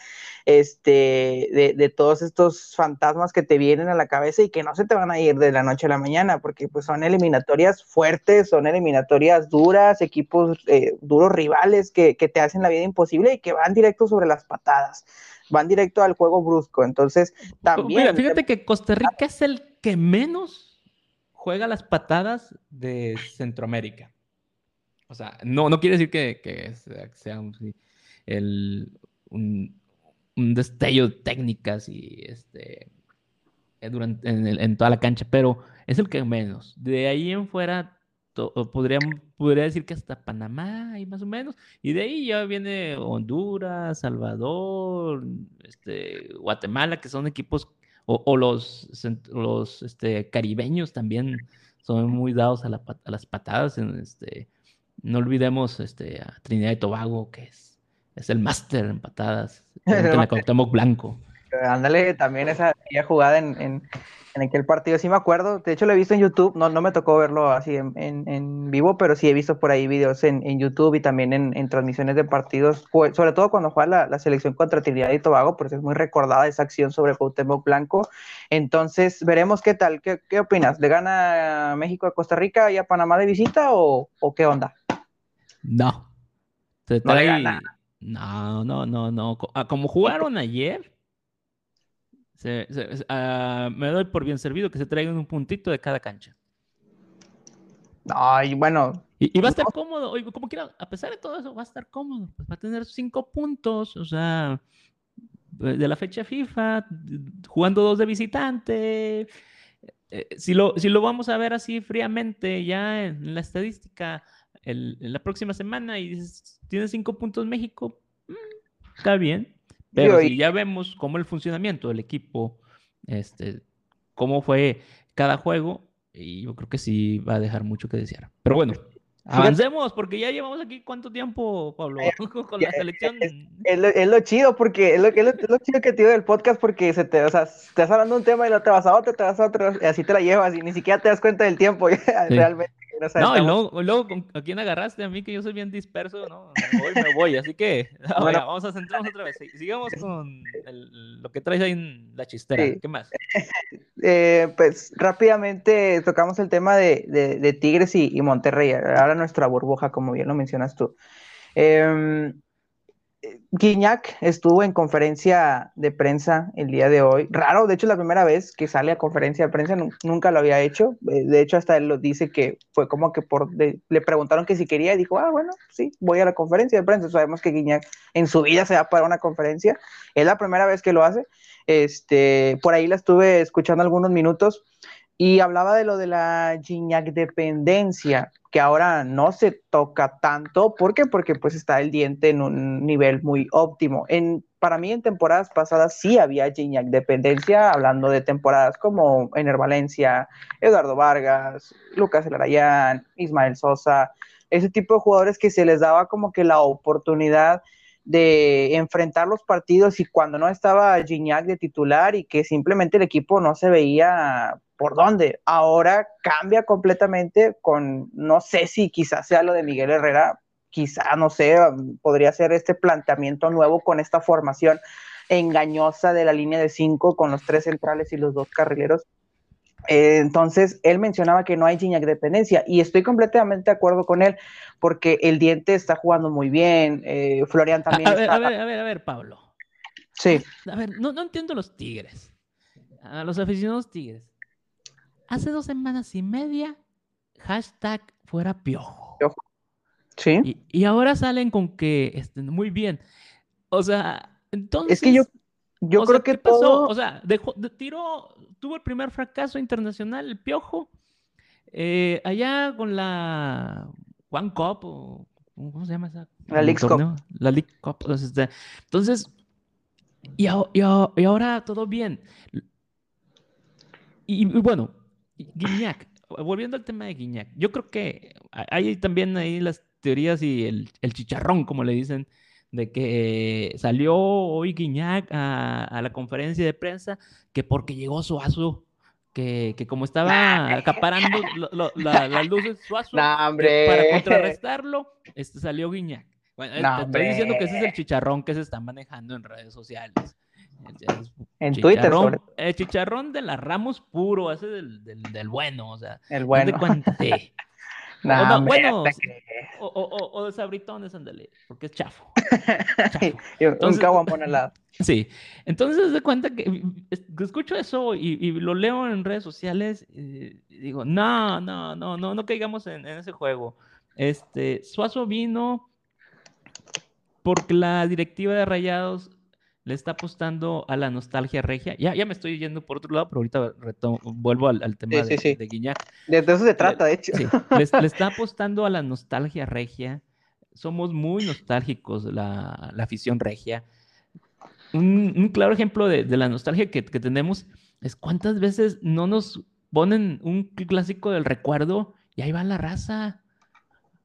A: este, de, de, todos estos fantasmas que te vienen a la cabeza y que no se te van a ir de la noche a la mañana, porque pues son eliminatorias fuertes, son eliminatorias duras, equipos eh, duros rivales que, te hacen la vida imposible y que van directo sobre las patadas, van directo al juego brusco. Entonces, también.
B: Mira, fíjate que Costa Rica es el que menos juega las patadas de Centroamérica. O sea, no, no quiere decir que, sea, un, un, destello de técnicas y este durante, en, en, toda la cancha, pero es el que menos. De ahí en fuera podría, podría decir que hasta Panamá y más o menos, y de ahí ya viene Honduras, Salvador, este, Guatemala, que son equipos, o, los, los este, caribeños también son muy dados a, las patadas, en, este, no olvidemos este, a Trinidad y Tobago, que es, es el máster en patadas, en la Blanco.
A: Ándale, también esa jugada en, en aquel partido, sí me acuerdo, de hecho lo he visto en YouTube, no, no me tocó verlo así en, en, vivo, pero sí he visto por ahí videos en, en YouTube y también en, transmisiones de partidos, sobre todo cuando juega la, selección contra Trinidad y Tobago, porque es muy recordada esa acción sobre Cuauhtémoc Blanco, entonces veremos qué tal, qué, qué opinas, ¿le gana México a Costa Rica y a Panamá de visita o, o qué onda?
B: No, no, no, no, no, no, ah, como jugaron ayer, Ah, me doy por bien servido que se traigan un puntito de cada cancha.
A: Ay, bueno.
B: Y, va a estar cómodo, como quiera, a pesar de todo eso, va a estar cómodo. Pues va a tener cinco puntos, o sea, de la fecha FIFA, jugando dos de visitante. Eh, si, lo, si lo vamos a ver así fríamente, ya en la estadística, en la próxima semana, y dices, tiene cinco puntos México, mm, está bien. Pero si ya vemos cómo el funcionamiento del equipo, este, cómo fue cada juego, y yo creo que sí va a dejar mucho que desear. Pero bueno, avancemos, porque ya llevamos aquí cuánto tiempo, Pablo, con la selección.
A: Es, lo, chido, porque es lo, lo, chido que te digo del podcast, porque se te, o sea, te estás hablando de un tema y lo te vas a otro, te vas a otro, y así te la llevas, y ni siquiera te das cuenta del tiempo, realmente
B: No, y luego, luego, ¿a quién agarraste? A mí que yo soy bien disperso, ¿no? Me voy, me voy, así que vamos a centrarnos otra vez. Sigamos con lo que traes ahí en la chistera. ¿Qué más?
A: Eh, pues rápidamente tocamos el tema de, de, Tigres y, y, Monterrey. Ahora nuestra burbuja, como bien lo mencionas tú. Eh, Guiñac estuvo en conferencia de prensa el día de hoy. Raro, de hecho, la primera vez que sale a conferencia de prensa, nunca lo había hecho. Eh, de hecho, hasta él lo dice que fue como que por le preguntaron que si quería y dijo, ah, bueno, sí, voy a la conferencia de prensa. Sabemos que Guiñac en su vida se va para una conferencia. Es la primera vez que lo hace. Este, por ahí la estuve escuchando algunos minutos y hablaba de lo de la Gignac dependencia, que ahora no se toca tanto. ¿Por qué? Porque pues está el diente en un nivel muy óptimo. En, para mí en temporadas pasadas sí había Gignac dependencia, hablando de temporadas como Ener Valencia, Eduardo Vargas, Lucas Elarayán, Ismael Sosa, ese tipo de jugadores que se les daba como que la oportunidad de enfrentar los partidos y cuando no estaba Gignac de titular y que simplemente el equipo no se veía por dónde. Ahora cambia completamente con, no sé si quizás sea lo de Miguel Herrera, quizá, no sé, podría ser este planteamiento nuevo con esta formación engañosa de la línea de cinco con los tres centrales y los dos carrileros. Eh, entonces, él mencionaba que no hay Gignac dependencia y estoy completamente de acuerdo con él porque el diente está jugando muy bien, eh, Florian también.
B: A, ver, a ver, a ver, a ver, Pablo.
A: Sí.
B: A ver, no, no entiendo los Tigres, a los aficionados Tigres hace dos semanas y media, hashtag fuera piojo.
A: Sí.
B: Y, ahora salen con que estén muy bien. O sea, entonces.
A: Es que yo, yo creo que todo.
B: O sea, dejó, tiró, tuvo el primer fracaso internacional, el piojo. Eh, allá con la One Cup, o ¿cómo se llama esa?
A: La League Cup.
B: La League Cup. Este, entonces, y, y, ahora todo bien. y, bueno, Guiñac, volviendo al tema de Guiñac, yo creo que hay también ahí las teorías y el, chicharrón, como le dicen, de que salió hoy Guiñac a, la conferencia de prensa que porque llegó Suazo, que, que como estaba acaparando las luces Suazo, para contrarrestarlo, este, salió Guiñac. Bueno, estoy diciendo que ese es el chicharrón que se está manejando en redes sociales.
A: En Twitter.
B: El chicharrón de la Ramos puro, ese del, del, bueno, o sea.
A: El bueno.
B: No, bueno, o, o, o, de sabritones, ándale, porque es chafo.
A: Entonces, un caguamón al lado.
B: Sí, entonces de cuenta que escucho eso y, lo leo en redes sociales y digo, no, no, no, no, no caigamos en, en ese juego. Este, Suazo vino porque la directiva de Rayados le está apostando a la nostalgia regia. Ya, ya me estoy yendo por otro lado, pero ahorita vuelvo al, tema de, sí. Guiñac.
A: De, eso se trata, de hecho.
B: Le, está apostando a la nostalgia regia. Somos muy nostálgicos, la, la afición regia. Un, claro ejemplo de, la nostalgia que, tenemos es cuántas veces no nos ponen un clásico del recuerdo y ahí va la raza.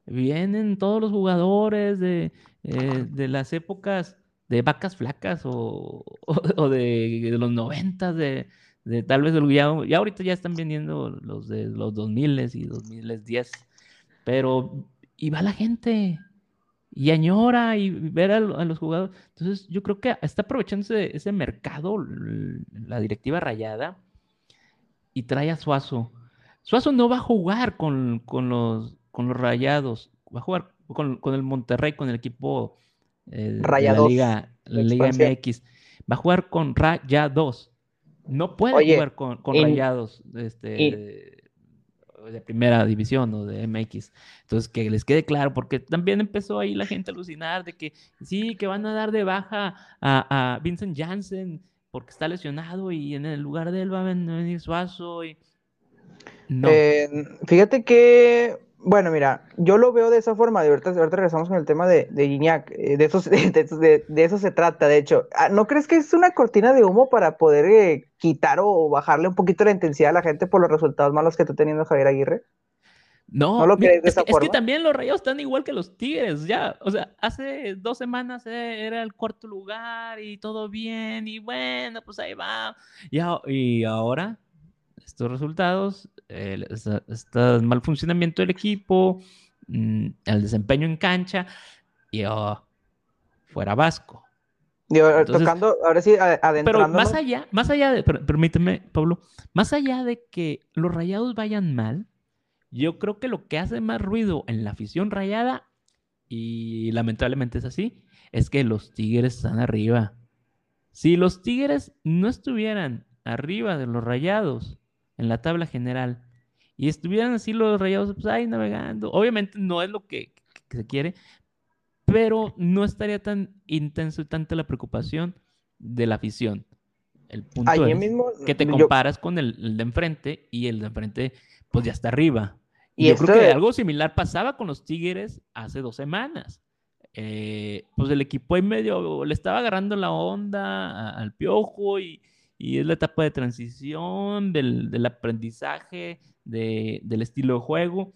B: Vienen todos los jugadores de, eh, de las épocas de vacas flacas o, o, de, de, los noventas, de, de, tal vez ya, ya ahorita ya están vendiendo los de los 2000 y 2010, pero y va la gente y añora y ver a, los jugadores. Entonces yo creo que está aprovechando ese, mercado la directiva rayada y trae a Suazo. Suazo no va a jugar con, con, los, con los rayados, va a jugar con, con el Monterrey, con el equipo
A: Rayados.
B: La Liga, MX. Va a jugar con Rayados. No puede jugar con, Rayados este, de, primera división o de MX. Entonces, que les quede claro, porque también empezó ahí la gente a alucinar de que sí, que van a dar de baja a, Vincent Janssen porque está lesionado y en el lugar de él va a venir Suazo. Y...
A: No. Eh, fíjate que bueno, mira, yo lo veo de esa forma. De ahorita, ahorita regresamos con el tema de, de Gignac. Eh, de, eso, de, de, eso se trata, de hecho. Ah, ¿No crees que es una cortina de humo para poder eh, quitar o bajarle un poquito la intensidad a la gente por los resultados malos que está teniendo Javier Aguirre?
B: No, ¿No lo crees de esa forma? es que también los Rayos están igual que los Tigres, ya. O sea, hace dos semanas eh, era el cuarto lugar y todo bien, y bueno, pues ahí va. Y, y ahora estos resultados, este mal funcionamiento del equipo, mm, el desempeño en cancha y oh, fuera Vasco.
A: tocando, ahora sí,
B: Pero más allá, más allá de, permíteme, Pablo, más allá de que los rayados vayan mal, yo creo que lo que hace más ruido en la afición rayada, y lamentablemente es así, es que los Tigres están arriba. Si los Tigres no estuvieran arriba de los rayados en la tabla general y estuvieran así los rayados pues, ahí navegando, obviamente no es lo que, se quiere, pero no estaría tan intenso y tanta la preocupación de la afición. El punto es que te comparas con el, de enfrente y el de enfrente pues ya está arriba. Y yo creo que algo similar pasaba con los Tigres hace dos semanas. Eh, pues el equipo ahí medio le estaba agarrando la onda al piojo y, es la etapa de transición del, aprendizaje del estilo de juego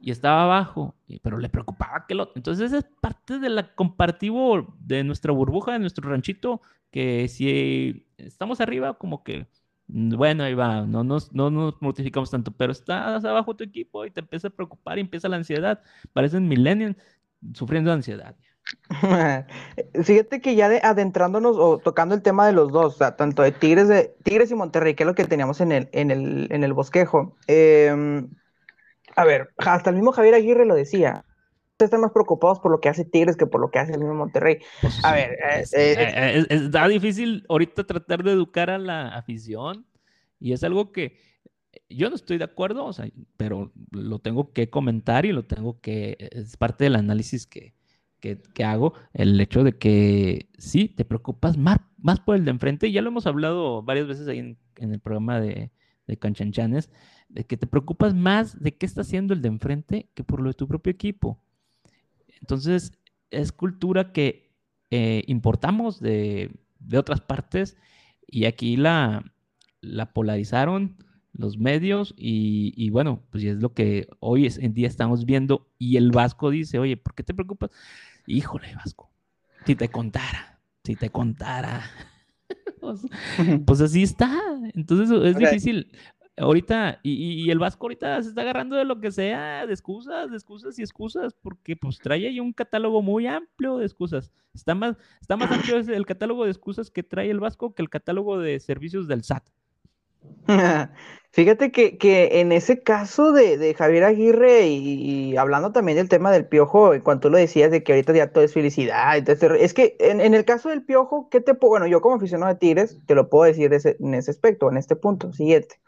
B: y estaba abajo, pero le preocupaba que lo... Entonces es parte de la compartivo de nuestra burbuja, de nuestro ranchito, que si estamos arriba, como que bueno, ahí va, no nos, no nos mortificamos tanto, pero estás abajo tu equipo y te empieza a preocupar y empieza la ansiedad. Parecen millennials sufriendo ansiedad.
A: Fíjate que ya adentrándonos o tocando el tema de los dos, o sea, tanto de Tigres, de Tigres y Monterrey, que es lo que teníamos en el, en el, en el bosquejo. Em, a ver, hasta el mismo Javier Aguirre lo decía están más preocupados por lo que hace Tigres que por lo que hace el mismo Monterrey. Pues a ver,
B: eh, eh, está difícil ahorita tratar de educar a la afición y es algo que yo no estoy de acuerdo, o sea, pero lo tengo que comentar y lo tengo que, es parte del análisis que, que, hago, el hecho de que sí, te preocupas más, más por el de enfrente, y ya lo hemos hablado varias veces ahí en, en el programa de, de Canchanchanes, de que te preocupas más de qué está haciendo el de enfrente que por lo de tu propio equipo. Entonces, es cultura que eh, importamos de, otras partes y aquí la, la polarizaron los medios y, bueno, pues es lo que hoy en día estamos viendo y el Vasco dice, oye, ¿por qué te preocupas? Híjole, Vasco, si te contara, si te contara. pues, pues así está. Entonces es difícil ahorita, y, el Vasco ahorita se está agarrando de lo que sea, de excusas, de excusas y excusas, porque pues trae ahí un catálogo muy amplio de excusas. Está más, está más amplio el catálogo de excusas que trae el Vasco que el catálogo de servicios del SAT.
A: Fíjate que, que, en ese caso de, Javier Aguirre y, hablando también del tema del piojo, en cuanto lo decías de que ahorita ya todo es felicidad, entonces, es que en, el caso del piojo, ¿qué te puedo? Bueno, yo como aficionado de Tigres, te lo puedo decir en ese aspecto, en este punto siguiente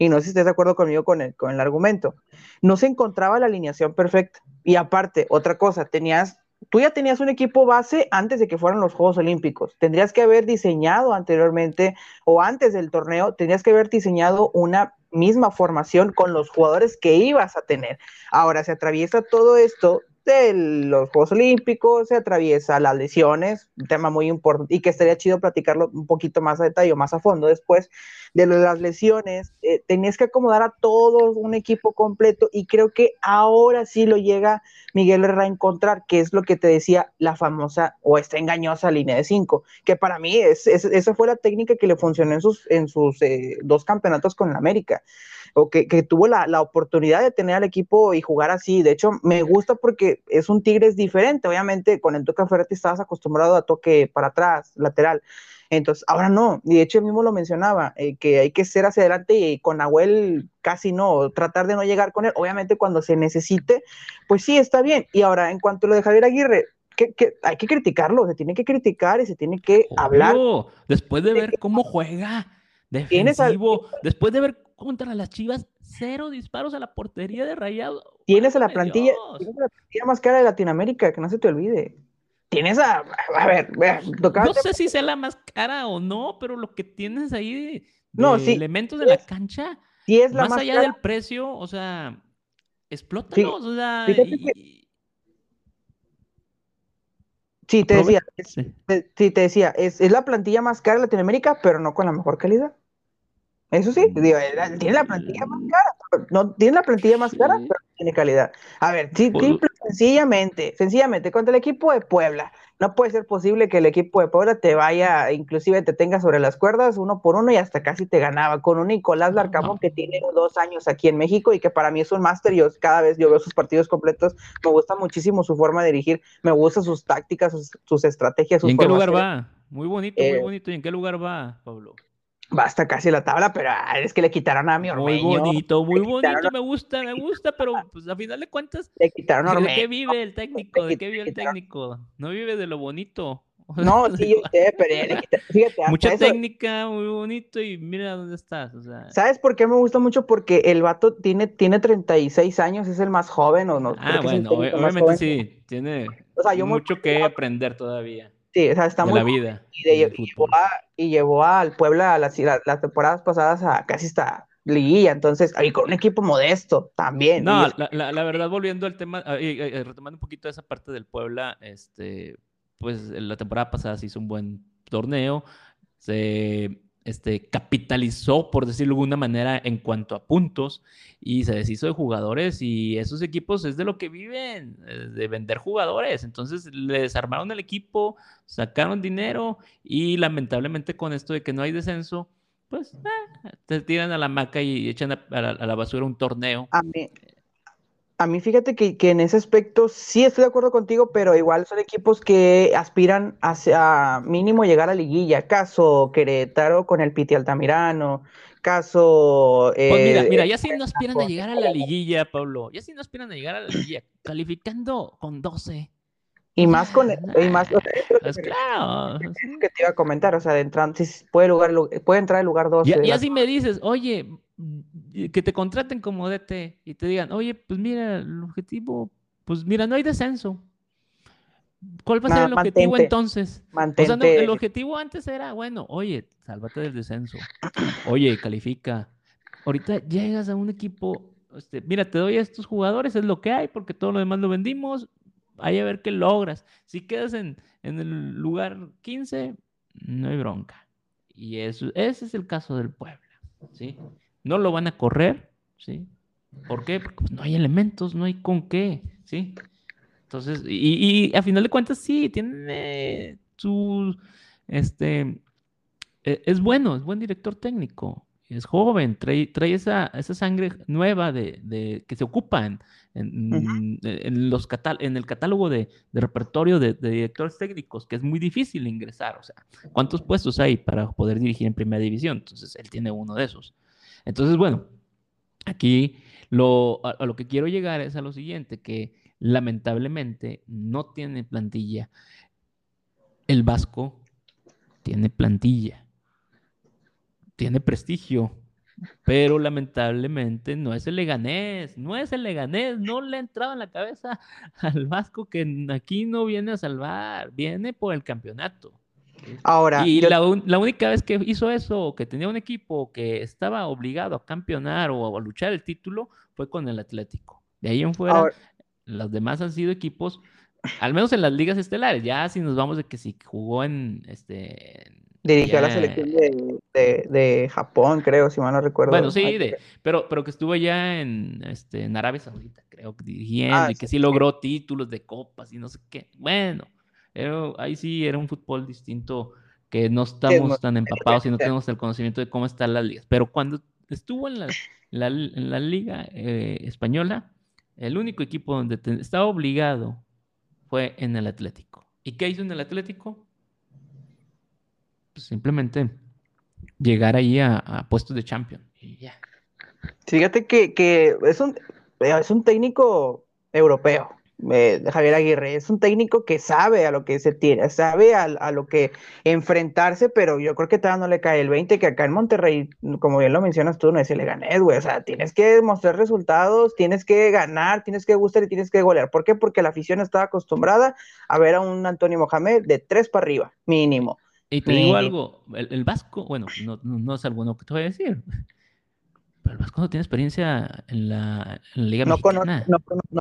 A: y no sé si estés de acuerdo conmigo con el, con el argumento, no se encontraba la alineación perfecta. Y aparte, otra cosa, tenías, tú ya tenías un equipo base antes de que fueran los Juegos Olímpicos. Tendrías que haber diseñado anteriormente o antes del torneo, tendrías que haber diseñado una misma formación con los jugadores que ibas a tener. Ahora se atraviesa todo esto de los Juegos Olímpicos, se atraviesa las lesiones, un tema muy importante y que estaría chido platicarlo un poquito más a detalle más a fondo después de las lesiones, eh, tenías que acomodar a todo un equipo completo y creo que ahora sí lo llega Miguel Herrera a encontrar, que es lo que te decía la famosa o esta engañosa línea de cinco, que para mí es, esa fue la técnica que le funcionó en sus, en sus eh, dos campeonatos con la América o que, tuvo la, oportunidad de tener al equipo y jugar así. De hecho, me gusta porque es un Tigres diferente. Obviamente, con el toque Ferretti estabas acostumbrado a toque para atrás, lateral. Entonces, ahora no, y de hecho él mismo lo mencionaba, eh, que hay que ser hacia adelante y con Nahuel casi no, tratar de no llegar con él, obviamente cuando se necesite, pues sí, está bien. Y ahora, en cuanto a lo de Javier Aguirre, que, hay que criticarlo, se tiene que criticar y se tiene que hablar.
B: Después de ver cómo juega defensivo, después de ver contra las Chivas, cero disparos a la portería de Rayado.
A: Tienes a la plantilla, tienes a la plantilla más cara de Latinoamérica, que no se te olvide. Tienes a. A ver,
B: No sé si sea la más cara o no, pero lo que tienes ahí de, elementos de la cancha, es la más, allá del precio, o sea, explótalos. o sea,
A: Sí, te decía, sí. te decía, es, es, la plantilla más cara de Latinoamérica, pero no con la mejor calidad. Eso sí, digo, tiene la plantilla más cara, no tiene la plantilla más cara, pero tiene calidad. A ver, simple, sencillamente, sencillamente, contra el equipo de Puebla, no puede ser posible que el equipo de Puebla te vaya, inclusive te tenga sobre las cuerdas uno por uno y hasta casi te ganaba con un Nicolás Larcamón que tiene dos años aquí en México y que para mí es un máster. Yo cada vez yo veo sus partidos completos, me gusta muchísimo su forma de dirigir, me gustan sus tácticas, sus, estrategias. Sus
B: ¿Y en qué lugar va? Muy bonito, muy eh, bonito. ¿Y en qué lugar va, Pablo?
A: Va hasta casi la tabla, pero ah, es que le quitaron a mi Ormeño.
B: Muy bonito, muy bonito, me gusta, me gusta, pero pues a final de cuentas,
A: le quitaron a
B: ¿de qué vive el técnico? ¿De qué vive el técnico? No vive de lo bonito.
A: No, sí, yo sé, pero le
B: fíjate, mucha técnica, muy bonito y mira dónde estás.
A: ¿Sabes por qué me gusta mucho? Porque el vato tiene, tiene 36 años, es el más joven o no.
B: Ah, bueno, obviamente sí, tiene mucho que aprender todavía.
A: Sí, o sea, está muy
B: la vida.
A: Y, llevó al Puebla a las, temporadas pasadas a casi hasta liguilla, entonces, y con un equipo modesto también.
B: No, la, verdad, volviendo al tema, ah, y, retomando un poquito esa parte del Puebla, este, pues la temporada pasada se hizo un buen torneo, se este, capitalizó, por decirlo de alguna manera, en cuanto a puntos y se deshizo de jugadores y esos equipos es de lo que viven, de vender jugadores. Entonces le desarmaron el equipo, sacaron dinero y lamentablemente con esto de que no hay descenso, pues eh, te tiran a la maca y echan a, la, basura un torneo.
A: A a mí fíjate que, en ese aspecto sí estoy de acuerdo contigo, pero igual son equipos que aspiran hacia mínimo llegar a liguilla. Caso Querétaro con el Piti Altamirano, caso...
B: pues mira, mira, ya sí no aspiran a llegar a la liguilla, Pablo. Ya sí no aspiran a llegar a la liguilla, calificando con 12.
A: Y más con... Y más, pues claro. Que te iba a comentar, o sea, de entrar, si puede, lugar, puede entrar el lugar 12.
B: Y, y así me dices, oye, que te contraten como DT y te digan, oye, pues mira, el objetivo, pues mira, no hay descenso. ¿Cuál va a ser el objetivo entonces? O sea, el objetivo antes era, bueno, oye, sálvate del descenso. Oye, califica. Ahorita llegas a un equipo, este, mira, te doy a estos jugadores, es lo que hay, porque todo lo demás lo vendimos. Ahí a ver qué logras. Si quedas en, en el lugar 15, no hay bronca. Y eso, ese es el caso del pueblo. ¿sí? No lo van a correr, ¿sí? ¿Por qué? Porque pues, no hay elementos, no hay con qué, ¿sí? Entonces, y, a final de cuentas, sí, tiene su, este, e, es bueno, es buen director técnico, es joven, trae, trae esa, esa sangre nueva de, que se ocupan en, los en el catálogo de, repertorio de, directores técnicos, que es muy difícil ingresar. O sea, ¿cuántos puestos hay para poder dirigir en primera división? Entonces, él tiene uno de esos. Entonces, bueno, aquí lo, a, lo que quiero llegar es a lo siguiente, que lamentablemente no tiene plantilla. El Vasco tiene plantilla, tiene prestigio, pero lamentablemente no es el Leganés, no es el Leganés, no le ha entrado en la cabeza al Vasco que aquí no viene a salvar, viene por el campeonato.
A: Ahora.
B: Y la, única vez que hizo eso, que tenía un equipo que estaba obligado a campeonar o a luchar el título, fue con el Atlético. De ahí en fuera, los demás han sido equipos, al menos en las ligas estelares. Ya si nos vamos de que si jugó en este.
A: Dirigió a la selección de, Japón, creo, si mal no recuerdo.
B: Bueno, sí, pero, pero que estuvo ya en, este, en Arabia Saudita, creo, dirigiendo, ah, y que sí logró títulos de copas y no sé qué. Bueno, ahí sí era un fútbol distinto que no estamos tan empapados y no tenemos el conocimiento de cómo están las ligas. Pero cuando estuvo en la, liga eh, española, el único equipo donde estaba obligado fue en el Atlético. ¿Y qué hizo en el Atlético? Pues simplemente llegar ahí a, puestos de champion y ya.
A: Fíjate que, que es, un, es un técnico europeo eh, Javier Aguirre. Es un técnico que sabe a lo que se tiene, sabe a, lo que enfrentarse, pero yo creo que todavía no le cae el 20, que acá en Monterrey, como bien lo mencionas tú, no es le gané, güey. O sea, tienes que mostrar resultados, tienes que ganar, tienes que gustar y tienes que golear. ¿Por qué? Porque la afición está acostumbrada a ver a un Antonio Mohamed de tres para arriba, mínimo.
B: Y te digo algo, el, Vasco, bueno, no, no, es algo que te voy a decir. Pero el Vasco no tiene experiencia en la, Liga Mexicana.
A: no,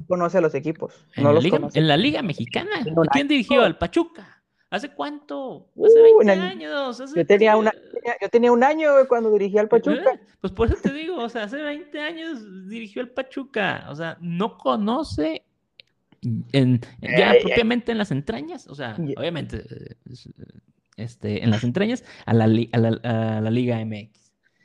A: conoce a los equipos.
B: ¿En, la, Liga, ¿En la Liga Mexicana? ¿Quién dirigió al Pachuca? ¿Hace cuánto? Hace 20 años.
A: yo, tenía una, yo tenía un año cuando dirigí al Pachuca.
B: ¿Eh? Pues por eso te digo, o sea, hace 20 años dirigió al Pachuca. O sea, no conoce en, ya propiamente en las entrañas, o sea, obviamente, eh, este, en las entrañas, a la, a la, Liga MX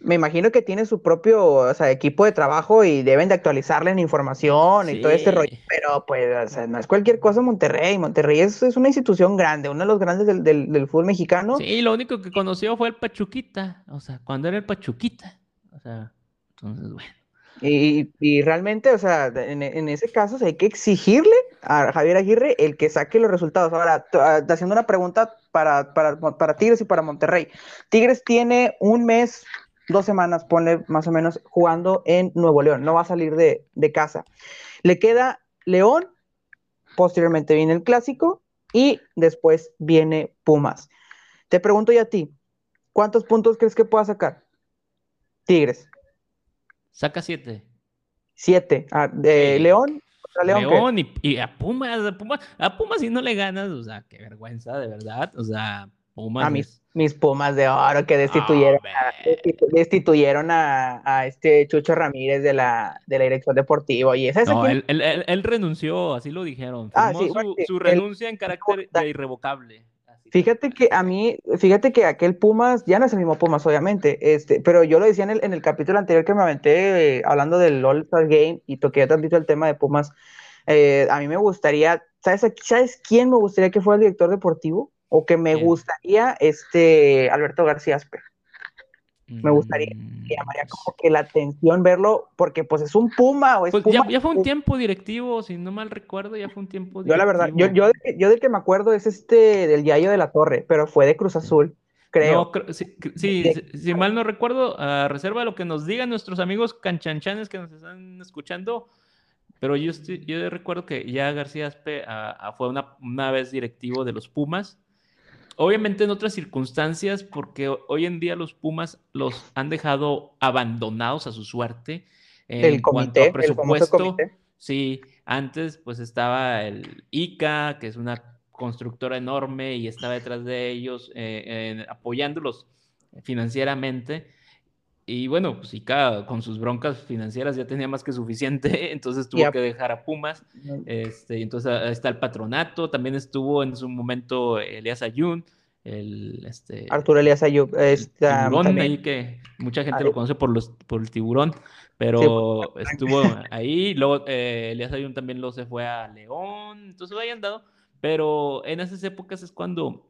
A: me imagino que tiene su propio o sea, equipo de trabajo y deben de actualizarle en información y todo este rollo. Pero pues no es cualquier cosa Monterrey. Monterrey es, es, una institución grande, uno de los grandes del, del, del, fútbol mexicano.
B: Sí, lo único que conoció fue el Pachuquita. O sea, cuando era el Pachuquita. O sea, entonces, bueno.
A: Y, realmente, o sea, en, ese caso hay que exigirle a Javier Aguirre el que saque los resultados. Ahora, ah, haciendo una pregunta para, para, Tigres y para Monterrey. Tigres tiene un mes, dos semanas, pone más o menos, jugando en Nuevo León. No va a salir de, de casa. Le queda León, posteriormente viene el Clásico y después viene Pumas. Te pregunto ya a ti, ¿cuántos puntos crees que pueda sacar? Tigres.
B: Saca siete.
A: Siete. Ah, de León.
B: León, y, a Pumas, a Pumas, a Pumas si no le ganas, o sea, qué vergüenza, de verdad. O sea, Pumas.
A: A mis, mis Pumas de oro que destituyeron, a, destituyeron a, este Chucho Ramírez de la, de la dirección deportiva. Y esa,
B: no, él, él, renunció, así lo dijeron. ah, sí, su, su, renuncia en carácter de irrevocable.
A: Fíjate que a mí, fíjate que aquel Pumas, ya no es el mismo Pumas, obviamente, este, pero yo lo decía en el, en el capítulo anterior que me aventé eh, hablando del All-Star Game y toqué tantito el tema de Pumas. Eh, a mí me gustaría, ¿sabes, ¿sabes quién me gustaría que fuera el director deportivo? O que me gustaría este Alberto García Asper. Me gustaría, mm, llamaría como que la atención verlo, porque pues es un Puma o es
B: pues
A: Ya,
B: ya, fue un tiempo directivo, si no mal recuerdo, ya fue un tiempo directivo.
A: Yo la verdad, yo, yo, yo del que me acuerdo es este del Yayo de la Torre, pero fue de Cruz Azul, creo.
B: sí, si mal no recuerdo, a reserva de lo que nos digan nuestros amigos canchanchanes que nos están escuchando, pero yo, yo recuerdo que ya García Aspe fue una, una vez directivo de los Pumas, obviamente en otras circunstancias, porque hoy en día los Pumas los han dejado abandonados a su suerte.
A: En el comité, presupuesto.
B: Sí, antes pues estaba el ICA, que es una constructora enorme y estaba detrás de ellos eh, apoyándolos financieramente. Y bueno, pues ICA con sus broncas financieras ya tenía más que suficiente, entonces tuvo que dejar a Pumas. Este, y entonces está el patronato, también estuvo en su momento Elias Ayun, el este
A: Arturo Elias Ayun,
B: está, tiburón ahí que mucha gente lo conoce por los por el tiburón, pero estuvo ahí, luego eh, Elias Ayun también lo se fue a León, entonces lo hayan dado, pero en esas épocas es cuando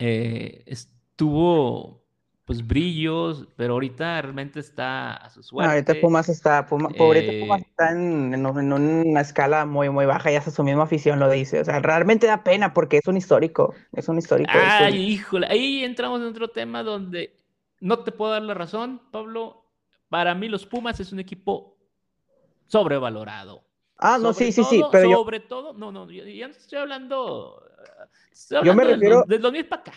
B: eh, estuvo pues brillos, pero ahorita realmente está a su suerte.
A: ahorita Pumas está, Pumas eh, está en, una escala muy, muy baja y hasta su misma afición lo dice. O sea, realmente da pena porque es un histórico, es un histórico.
B: Ay, híjole, ahí entramos en otro tema donde no te puedo dar la razón, Pablo. Para mí los Pumas es un equipo sobrevalorado.
A: Ah, no, sí, sí, sí, pero
B: sobre todo, no, no, ya no estoy hablando yo me refiero. Del, 2000 para acá.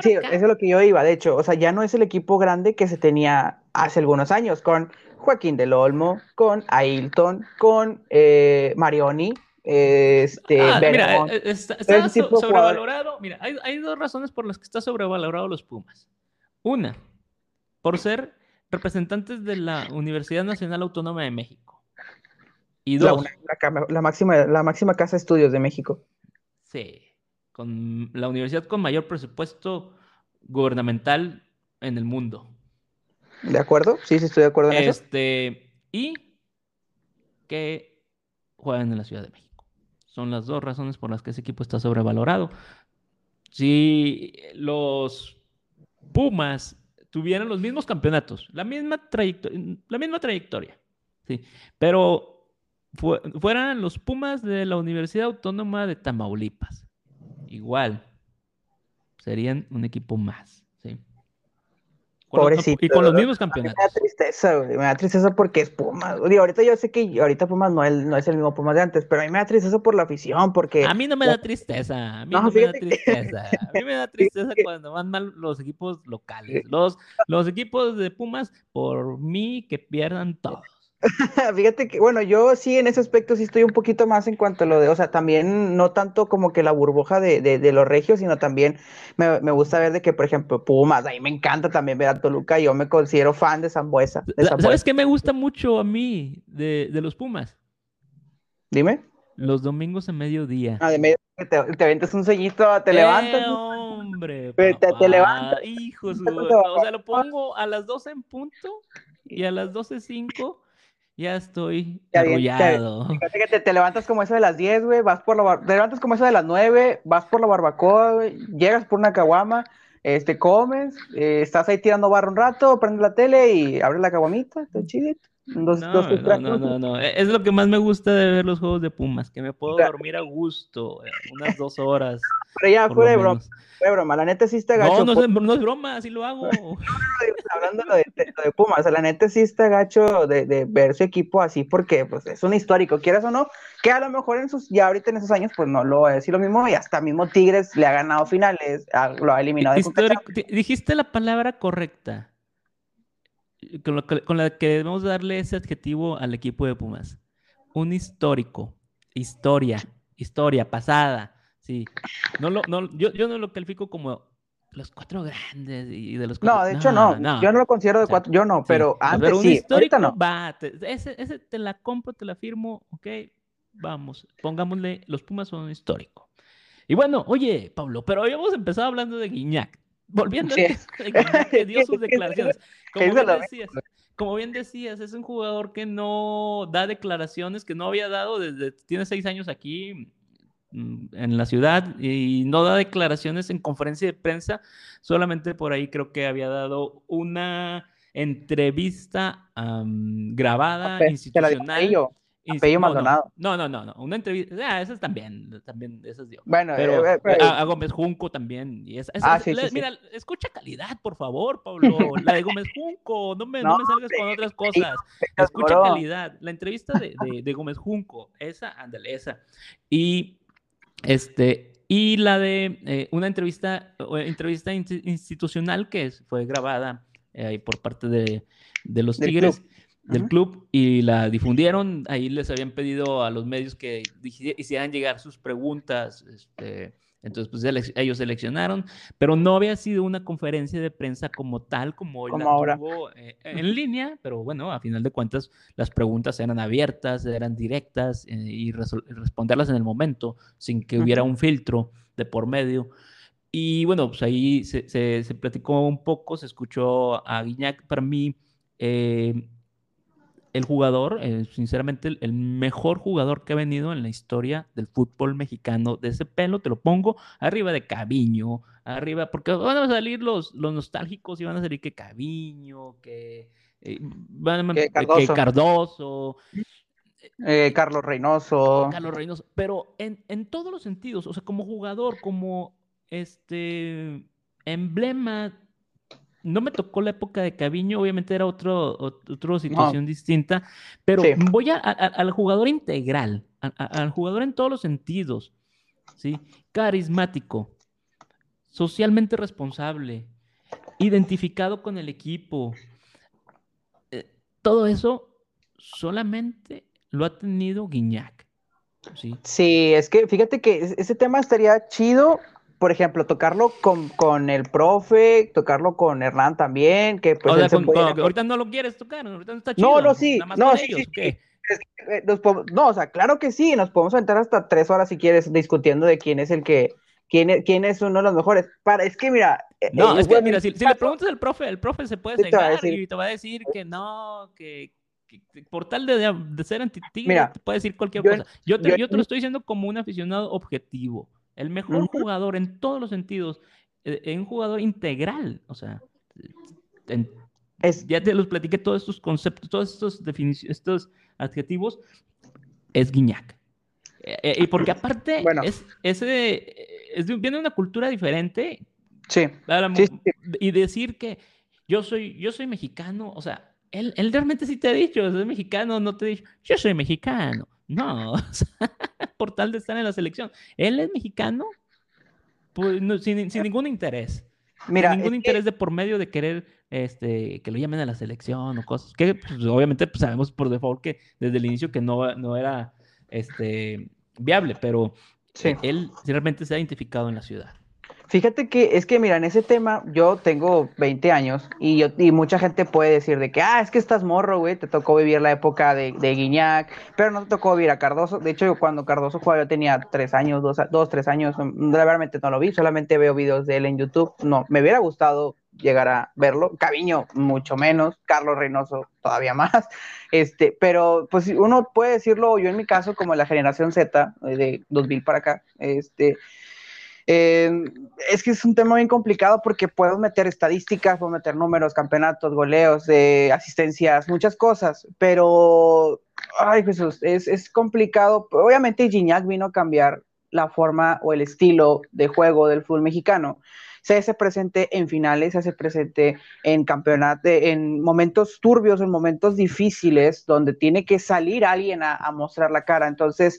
B: sí,
A: eso es lo que yo iba. De hecho, o sea, ya no es el equipo grande que se tenía hace algunos años con Joaquín del Olmo, con Ailton, con eh, Marioni. Este,
B: ah, mira, eh, está, sobrevalorado. Mira, hay, hay, dos razones por las que está sobrevalorado los Pumas. Una, por ser representantes de la Universidad Nacional Autónoma de México. Y dos,
A: la, máxima, la máxima casa de estudios de México.
B: Sí con la universidad con mayor presupuesto gubernamental en el mundo.
A: ¿De acuerdo? Sí, sí, estoy de acuerdo en
B: este, eso. Y que juegan en la Ciudad de México. Son las dos razones por las que ese equipo está sobrevalorado. Si los Pumas tuvieran los mismos campeonatos, la misma trayectoria, la misma trayectoria, sí, pero fueran los Pumas de la Universidad Autónoma de Tamaulipas, igual, serían un equipo más. ¿sí?
A: Pobrecito.
B: y con los mismos campeonatos.
A: Me da tristeza, Me da tristeza porque es Pumas. ahorita yo sé que ahorita Pumas no es, no es el mismo Pumas de antes, pero a mí me da tristeza por la afición, porque...
B: A mí no me da tristeza. A mí no, me da tristeza. A mí me da tristeza cuando van mal los equipos locales. Los, los equipos de Pumas, por mí, que pierdan todo.
A: Fíjate que, bueno, yo sí en ese aspecto sí estoy un poquito más en cuanto a lo de, o sea, también no tanto como que la burbuja de, de, los regios, sino también me, me, gusta ver de que, por ejemplo, Pumas, ahí me encanta también ver a Toluca, yo me considero fan de Zambuesa.
B: ¿Sabes qué me gusta mucho a mí de, de los Pumas?
A: Dime.
B: Los domingos a mediodía.
A: Ah, de medio, te, te ventas un sueñito, te
B: ¡Eh,
A: levantas.
B: hombre!
A: Te- te levantas.
B: Güey.
A: levantas.
B: O sea, lo pongo a las 12 en punto y a las 12.05 ya estoy
A: Ya bien, te, te levantas como eso de las 10, güey, vas por la bar- te levantas como eso de las 9, vas por la barbacoa, güey, llegas por una caguama, este, comes, eh, estás ahí tirando barro un rato, prendes la tele y abres la caguamita, está chidito.
B: No, no, no, no, no. E- Es lo que más me gusta de ver los juegos de Pumas, que me puedo
A: Claro.
B: dormir a gusto, eh, unas dos horas.
A: Pero ya, fuera de broma, de broma, la neta sí está gacho.
B: No, no es, no es broma, así lo hago.
A: hablando de, de, de- Pumas, o sea, la neta sí está gacho de, de ver su equipo así porque pues es un histórico, quieras o no, que a lo mejor en sus, ya ahorita en esos años pues no lo voy a decir lo mismo y hasta mismo Tigres le ha ganado finales, a- lo ha eliminado de
B: Dijiste la palabra correcta. Con, lo con la que debemos darle ese adjetivo al equipo de Pumas. Un histórico. Historia. Historia pasada. Sí. No lo, no, yo, yo no lo califico como los cuatro grandes y de los
A: No,
B: cuatro-
A: de hecho no, yo no lo considero de
B: O sea,
A: cuatro, yo no,
B: Sí.
A: pero antes
B: un
A: sí,
B: histórico,
A: ahorita no.
B: va, te- ese, ese te la compro, te la firmo, ok, vamos, pongámosle, los Pumas son un histórico. Y bueno, oye, Pablo, pero habíamos empezado hablando de Guiñac, volviendo
A: Sí.
B: que dio sus declaraciones. Como bien, decías, como bien decías, es un jugador que no da declaraciones, que no había dado desde, tiene seis años aquí mm, en la ciudad y no da declaraciones en conferencia de prensa, solamente por ahí creo que había dado una entrevista am, grabada,
A: digo
B: institucional.
A: Apello
B: no, no,
A: Maldonado.
B: No, no, no, no, una entrevista, ah, esas también, también, esas dio.
A: Bueno,
B: Pero
A: eh, eh,
B: a, a Gómez Junco también. Y esa- esa-
A: Ah, sí,
B: la-
A: sí, sí.
B: Mira, escucha calidad, por favor, Pablo. La de Gómez Junco, no me, no
A: No,
B: me salgas con otras cosas. Escucha calidad. La entrevista de, de- de Gómez Junco, esa, ándale, esa. Y este, y la de eh, una entrevista, eh, entrevista insti- institucional que fue grabada eh, por parte de, de los Tigres.
A: club.
B: Del
A: Ujú.
B: club y la difundieron. Ahí les habían pedido a los medios que hicieran llegar sus preguntas. Este, entonces, pues ellos seleccionaron, pero no había sido una conferencia de prensa como tal, como hoy
A: Como
B: la
A: ahora.
B: tuvo eh, en línea, pero bueno, a final de cuentas las preguntas eran abiertas, eran directas eh, y responderlas en el momento, sin que hubiera
A: Ujú.
B: un filtro de por medio. Y bueno, pues ahí se, se- se platicó un poco, se escuchó a Guiñac. Para mí, eh, el jugador, eh, sinceramente, el, el mejor jugador que ha venido en la historia del fútbol mexicano. De ese pelo te lo pongo arriba de Caviño, arriba, porque van a salir los, los nostálgicos y van a salir que Caviño, que, eh, van a-
A: Que. Cardoso, Eh, Carlos Reynoso.
B: Carlos Reynoso, pero en, en todos los sentidos, o sea, como jugador, como este emblema, no me tocó la época de Caviño, obviamente era otro, ot- otra situación distinta, pero
A: Sí.
B: voy a- a- al jugador integral, a- al jugador en todos los sentidos, ¿sí? Carismático, socialmente responsable, identificado con el equipo. Eh, todo eso solamente lo ha tenido Guiñac. ¿sí?
A: Sí, es que fíjate que es- ese tema estaría chido, por ejemplo, tocarlo con, con el profe, tocarlo con Hernán también, que pues
B: O sea,
A: él se
B: con-
A: puede-
B: con- ahorita no lo quieres tocar, ahorita no está
A: No,
B: chido.
A: no, sí,
B: nada más
A: no, sí,
B: ellos,
A: sí,
B: ¿o qué?
A: Eh, nos podemos- no, o sea, claro que sí, nos podemos aventar hasta tres horas si quieres discutiendo de quién es el que, quién es, quién es uno de los mejores. Para, es que mira, eh,
B: No,
A: eh,
B: es que mira, si, le preguntas al profe, el profe se puede
A: Sí
B: cegar
A: decir.
B: y te va a decir que no, que, que- que por tal de, de ser anti-tigre te puede decir cualquier
A: yo-
B: cosa. Yo te,
A: yo-
B: yo te lo estoy diciendo como un aficionado objetivo. El mejor jugador en todos los sentidos, eh, eh, un jugador integral, o sea, en-
A: es,
B: ya te los platiqué todos estos conceptos, todos estos definiciones, estos adjetivos, es Guiñac. Eh, eh, y porque aparte
A: Bueno.
B: es, es de- viene de una cultura diferente
A: sí,
B: y decir que yo soy, yo soy mexicano, o sea, él, él realmente sí te ha dicho, soy mexicano, no te ha dicho, yo soy mexicano. No, o sea, por tal de estar en la selección. Él es mexicano pues, no, sin, sin ningún interés.
A: mira,
B: sin ningún
A: que-
B: interés de por medio de querer este, que lo llamen a la selección o cosas. Que pues, obviamente pues, sabemos por default que desde el inicio que no, no era este, viable, pero
A: Sí.
B: él realmente se ha identificado en la ciudad.
A: Fíjate que es que, mira, en ese tema yo tengo 20 años y, yo, y mucha gente puede decir de que, ah, es que estás morro, güey, te tocó vivir la época de, de Guiñac, pero no te tocó vivir a Cardoso. De hecho, cuando Cardoso jugaba yo tenía 3 años, 2, dos, 3 años, realmente no lo vi, solamente veo videos de él en YouTube. No, me hubiera gustado llegar a verlo. Caviño, mucho menos. Carlos Reynoso, todavía más. Este, pero pues uno puede decirlo, yo en mi caso, como la generación Z, eh, de 2000 para acá, este eh, es que es un tema bien complicado porque puedo meter estadísticas, puedo meter números, campeonatos, goleos, asistencias, muchas cosas, pero, ay Jesús, es, es complicado. Obviamente Gignac vino a cambiar la forma o el estilo de juego del fútbol mexicano. Se hace presente en finales, se hace presente en campeonatos, en momentos turbios, en momentos difíciles, donde tiene que salir alguien a mostrar la cara. Entonces,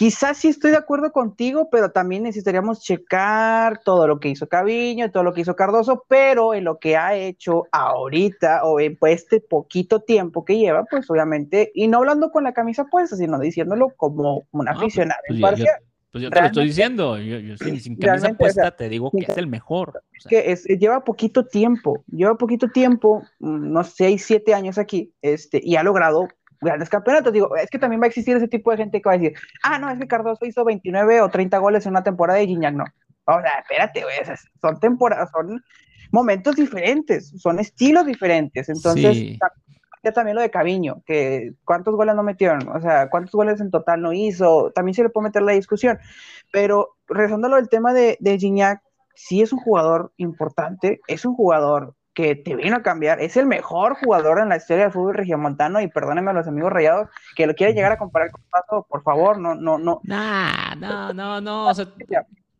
A: Quizás sí estoy de acuerdo contigo, pero también necesitaríamos checar todo lo que hizo Caviño, todo lo que hizo Cardoso, pero en lo que ha hecho ahorita o en pues, este poquito tiempo que lleva, pues obviamente, y no hablando con la camisa puesta, sino diciéndolo como un pues, aficionado
B: pues, yo, pues yo te lo estoy diciendo, yo, sin, camisa puesta te digo que es el mejor.
A: Es que es, lleva poquito tiempo, lleva poquito tiempo, unos 6, 7 años aquí, este, y ha logrado grandes campeonatos. Digo, es que también va a existir ese tipo de gente que va a decir, ah, no, es que Cardoso hizo 29 o 30 goles en una temporada de Gignac, no. O sea, espérate, güey, son temporadas, son momentos diferentes, son estilos diferentes. Entonces, también lo de Caviño, que cuántos goles no metieron, o sea, cuántos goles en total no hizo, también se le puede meter la discusión. Pero regresando a lo del tema de, de Gignac, sí es un jugador importante, es un jugador que te vino a cambiar. Es el mejor jugador en la historia del fútbol regiomontano y perdónenme a los amigos rayados que lo quieren llegar a comparar con Suazo, por favor, no, no, no.
B: Nah, no, no, no.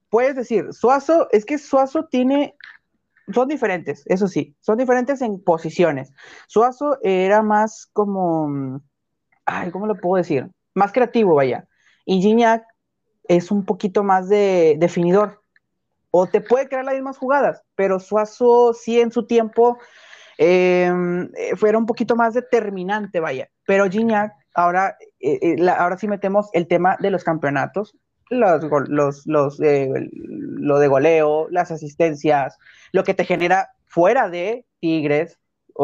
A: Puedes decir, Suazo, es que Suazo tiene, son diferentes, eso sí, son diferentes en posiciones. Suazo era más como, ay, ¿cómo lo puedo decir? Más creativo, vaya. Y Gignac es un poquito más de definidor o te puede crear las mismas jugadas, pero Suazo sí en su tiempo em, eh, fuera un poquito más determinante, vaya. Pero Gignac, ahora, eh, eh, ahora sí metemos el tema de los campeonatos, los, los, los lo de goleo, las asistencias, lo que te genera fuera de Tigres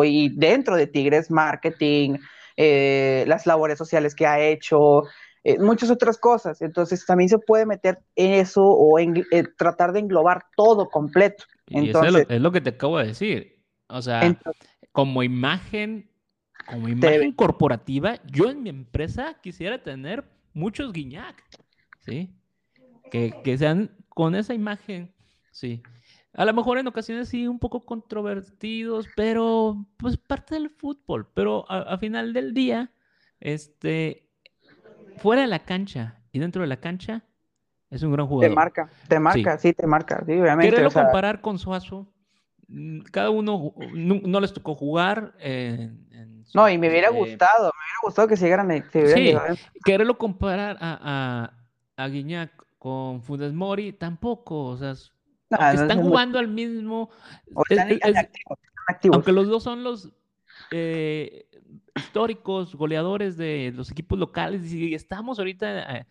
A: y dentro de Tigres, marketing, las labores sociales que ha hecho, eh, muchas otras cosas. Entonces también se puede meter en eso o en, eh, tratar de englobar todo completo. Entonces,
B: es, lo, que te acabo de decir. O sea, como imagen, como imagen corporativa, yo en mi empresa quisiera tener muchos guiñac, ¿sí? Que, que sean con esa imagen, sí. A lo mejor en ocasiones sí un poco controvertidos, pero pues parte del fútbol. Pero a final del día, este, fuera de la cancha y dentro de la cancha, es un gran jugador.
A: Te marca, te marca, sí, te marca, sí, obviamente.
B: Quererlo comparar con Suazo, mm, cada uno no, les tocó jugar.
A: no, y me hubiera gustado, me hubiera gustado que se llegaran. sí,
B: quererlo comparar a, a, a Guiñac con Funes Mori, tampoco, o sea, están jugando al mismo. Aunque los dos son los eh, históricos, goleadores de los equipos locales, y estamos ahorita eh,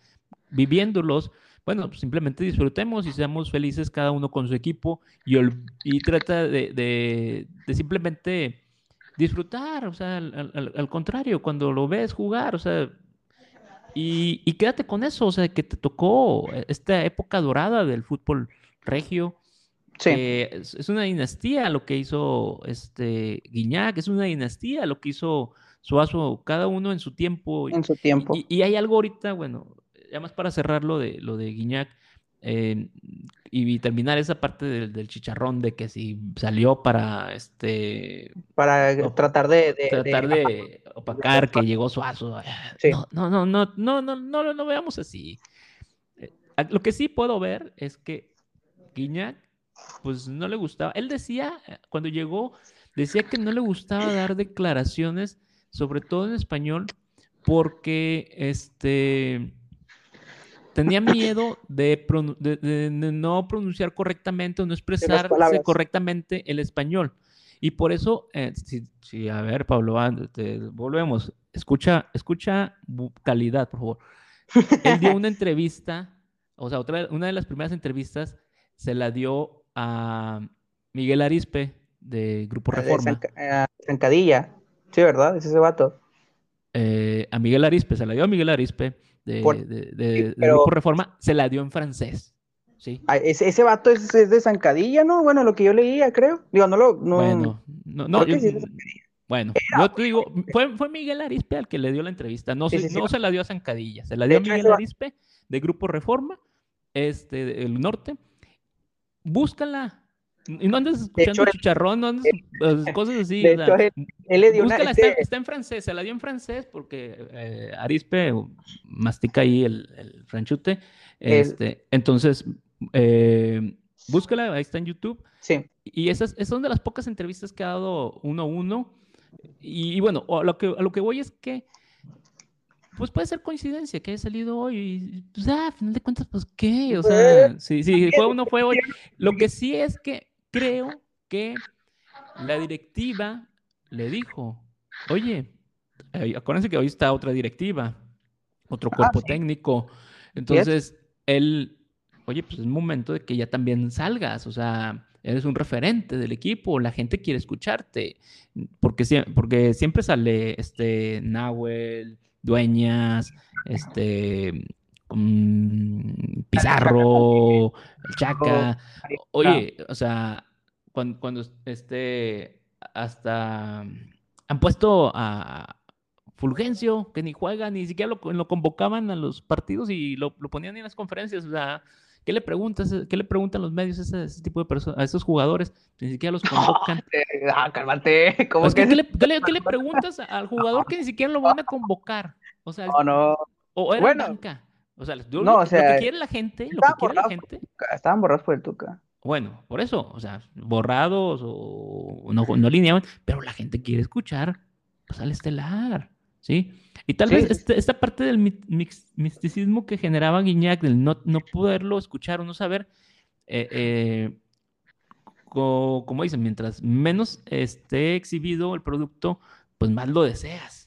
B: viviéndolos, bueno, pues simplemente disfrutemos y seamos felices cada uno con su equipo y, y trata de, simplemente disfrutar, o sea, al, contrario, cuando lo ves jugar, o sea, y, y, quédate con eso, o sea, que te tocó esta época dorada del fútbol regio, Sí. es, una dinastía lo que hizo este Guiñac, es una dinastía lo que hizo Suazo, cada uno en su tiempo.
A: En su tiempo.
B: Y, hay algo ahorita, bueno, ya más para cerrar lo de, lo de Guiñac eh, y, terminar esa parte del, chicharrón de que si salió para este.
A: Para tratar de.
B: tratar de, opacar que llegó Suazo. No, no, no, no, no, no, no, veamos así. Eh, lo que sí puedo ver es que Guiñac pues no le gustaba. Él decía, eh, cuando llegó, decía que no le gustaba dar declaraciones, sobre todo en español, porque este tenía miedo de, no pronunciar correctamente o no expresarse correctamente el español. Y por eso, eh, si, a ver, Pablo, volvemos. Escucha, escucha calidad, por favor. Él dio una entrevista, o sea, otra, una de las primeras entrevistas se la dio a Miguel Arispe de Grupo ah, Reforma.
A: De Zancadilla, sí, ¿verdad? Es ese vato.
B: Eh, a Miguel Arispe, se la dio a Miguel Arispe de, Grupo Reforma, se la dio en francés. Sí.
A: Ah, ese, ese vato es, de Zancadilla, ¿no? Bueno, lo que yo leía, creo. Digo, no lo. No,
B: bueno, no, no bueno, yo te digo, fue, fue, Miguel Arispe al que le dio la entrevista. No, se, no se la dio a Zancadilla, se la dio a Miguel Arispe de Grupo Reforma, este, del norte. Búscala. Y no andes escuchando chicharrón, no andes cosas así. él, le dio búscala, este está, en francés, se la dio en francés porque eh, Arispe mastica ahí el, el franchute. Este, entonces, eh, búscala, ahí está en YouTube.
A: Sí.
B: Y esas, esas, son de las pocas entrevistas que ha dado uno a uno. Y, bueno, a lo, que, a lo que voy es que, pues puede ser coincidencia que haya salido hoy. Y, pues, ah, a final de cuentas, pues, ¿qué? O sea, si, si fue uno, fue hoy. Lo que sí es que creo que la directiva le dijo, oye, eh, acuérdense que hoy está otra directiva, otro ah, cuerpo técnico. Entonces, él, oye, pues es momento de que ya también salgas, o sea, eres un referente del equipo, la gente quiere escucharte, porque, porque siempre sale este Nahuel, Dueñas, este mm, Pizarro, el Chaca. Oye, o sea, cuando, cuando este hasta han puesto a, Fulgencio, que ni juega, ni siquiera lo, convocaban a los partidos y lo, ponían en las conferencias. O sea, ¿qué le preguntas? ¿Qué le preguntan los medios a ese, tipo de personas, a esos jugadores? Ni siquiera los convocan.
A: Ah, cálmate.
B: ¿Cómo que... ¿qué, le, qué, le, preguntas al jugador que ni siquiera lo van a convocar? O sea,
A: no, no.
B: O era bueno, banca. O sea, no, o sea, lo, que quiere la gente, lo que quiere la gente.
A: Estaban borrados por el Tuca.
B: Bueno, por eso, o sea, borrados o no, no alineaban, pero la gente quiere escuchar pues, al estelar. ¿sí? Y tal vez este, esta parte del misticismo que generaba Guiñac, del no, no poderlo escuchar o no saber, eh, eh, como dicen, mientras menos esté exhibido el producto, pues más lo deseas.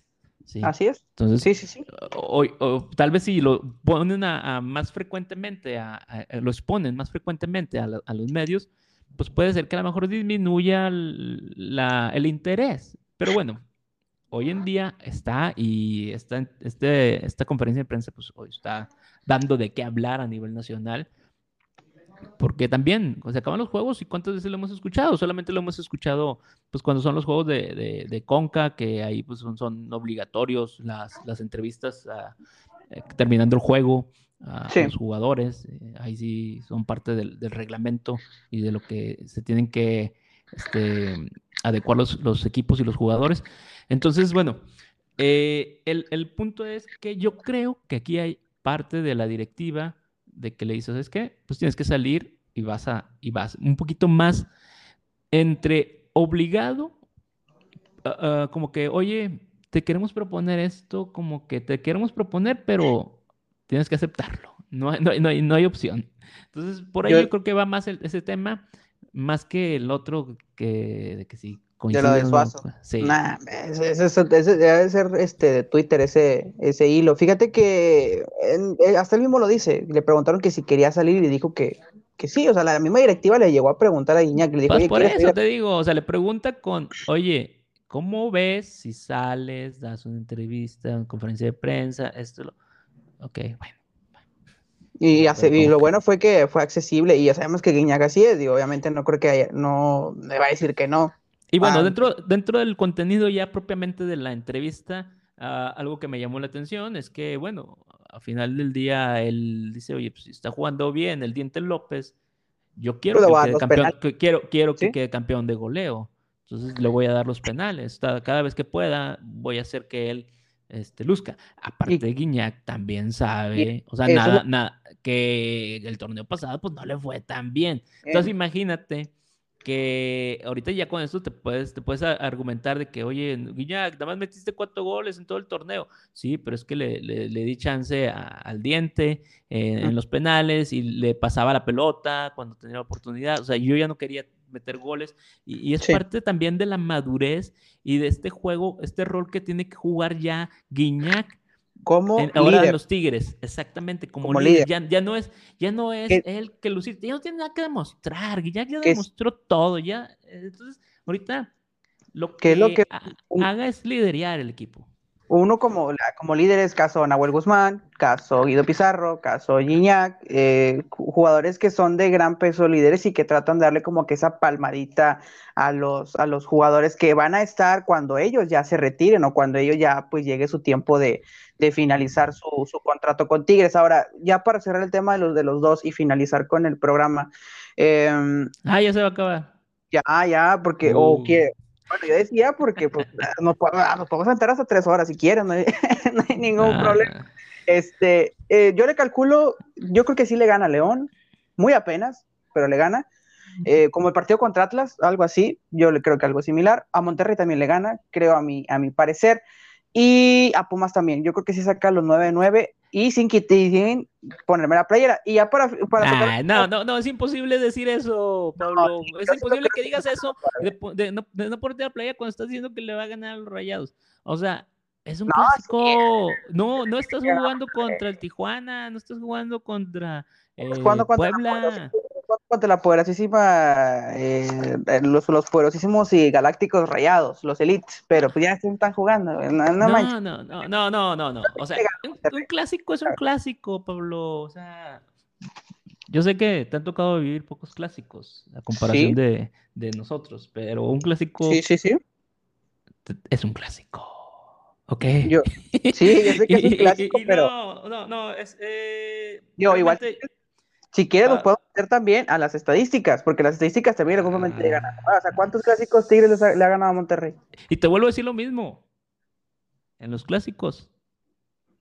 B: ¿Sí?
A: Así es.
B: Entonces, sí, sí, sí. O, tal vez si lo ponen a, más frecuentemente, a, lo exponen más frecuentemente a, los medios, pues puede ser que a lo mejor disminuya el interés. Pero bueno, hoy en día está y está, este, esta conferencia de prensa pues hoy está dando de qué hablar a nivel nacional. Porque también se acaban los juegos y cuántas veces lo hemos escuchado. Solamente lo hemos escuchado pues cuando son los juegos de, de, Conca, que ahí pues son, son obligatorios las, las entrevistas eh, terminando el juego a los jugadores. Eh, ahí sí son parte del, del, reglamento y de lo que se tienen que este, adecuar los, los equipos y los jugadores. Entonces, bueno, eh, el, punto es que yo creo que aquí hay parte de la directiva de que le dices, es que pues tienes que salir y vas a, y vas un poquito más entre obligado, ah, como que, oye, te queremos proponer esto, como que te queremos proponer, pero tienes que aceptarlo, no, no, no, hay, no hay opción. Entonces, por ahí yo, creo que va más ese tema, más que el otro que, de que sí,
A: de lo de Suazo. Sí. ese, debe ser este, de Twitter, ese, ese hilo. Fíjate que eh, hasta él mismo lo dice. Le preguntaron que si quería salir y dijo que, que sí. O sea, la misma directiva le llegó a preguntar a Iñaki. Le dijo,
B: pues por eso te digo, o sea, le pregunta con, oye, ¿cómo ves si sales, das una entrevista, una conferencia de prensa? Esto, lo... ok, bueno.
A: Y, hace, lo bueno fue que fue accesible y ya sabemos que Guiñac así es, y obviamente no creo que haya, no me va a decir que no.
B: Y bueno, ah, dentro, dentro del contenido ya propiamente de la entrevista, ah, algo que me llamó la atención es que, bueno, al final del día él dice, oye, pues si está jugando bien el Diente López, yo quiero que, quede campeón, quiero, quiero que quede campeón de goleo. Entonces le voy a dar los penales. Cada vez que pueda, voy a hacer que él este, luzca. Aparte, de Guiñac también sabe, o sea, nada, nada, que el torneo pasado pues no le fue tan bien. Entonces, imagínate que ahorita ya con esto te puedes, te puedes argumentar de que, oye, Guiñac, nada más metiste cuatro goles en todo el torneo. Sí, pero es que le, le, di chance al diente eh, en los penales y le pasaba la pelota cuando tenía la oportunidad. O sea, yo ya no quería meter goles y, es parte también de la madurez y de este juego, este rol que tiene que jugar ya Guiñac
A: como
B: ahora
A: líder.
B: los Tigres, exactamente, como, líder. Ya, no es, ya no es él que lucir, ya no tiene nada que demostrar, ya, ya demostró todo, ya. Entonces, ahorita lo que, lo que haga es liderar el equipo.
A: Uno como, como líderes, caso Nahuel Guzmán, caso Guido Pizarro, caso Gignac, eh, jugadores que son de gran peso líderes y que tratan de darle como que esa palmadita a los, a los jugadores que van a estar cuando ellos ya se retiren o cuando ellos ya pues llegue su tiempo de, finalizar su, contrato con Tigres. Ahora, ya para cerrar el tema de los de los dos y finalizar con el programa.
B: Em, ah, ya se va a acabar.
A: Ya, ya, porque, o uh. que bueno, yo decía porque pues, nos, podemos sentar hasta tres horas si quieren, no hay, ningún ah. problema. Este, eh, yo le calculo, yo creo que sí le gana a León, muy apenas, pero le gana. Eh, como el partido contra Atlas, algo así, yo le creo que algo similar. A Monterrey también le gana, creo a mi, a mi parecer. Y a Pumas también, yo creo que sí saca los 9-9 y sin, sin ponerme la playera. Y ya para.
B: para no, no, no, es imposible decir eso, Pablo. es imposible que digas eso de, no, ponerte la playera cuando estás diciendo que le va a ganar a los rayados. O sea, es un clásico. No, no estás jugando contra el Tijuana, no estás jugando contra eh, Puebla
A: contra la poderosísima, eh, los, los poderosísimos y galácticos rayados, los elites, pero pues ya están jugando. No,
B: no, no, no, no, no, no, O sea, un, clásico es un clásico, Pablo. O sea, yo sé que te han tocado vivir pocos clásicos a comparación de, de, nosotros, pero un clásico.
A: Sí, sí, sí.
B: Es un clásico. ¿Ok?
A: Yo, sí, yo sé que es un clásico, pero.
B: No, no, no, es. Eh,
A: yo, igual. Si quieres, nos ah. podemos meter también a las estadísticas, porque las estadísticas también algún momento llegan O sea, ¿cuántos clásicos Tigres le ha ganado a Monterrey?
B: Y te vuelvo a decir lo mismo. En los clásicos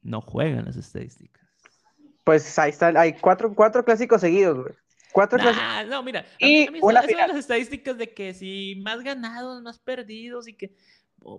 B: no juegan las estadísticas.
A: Pues ahí están, hay cuatro, cuatro clásicos seguidos, güey. Cuatro clásicos.
B: No, mira, y una las estadísticas de que si más ganados, más perdidos y que,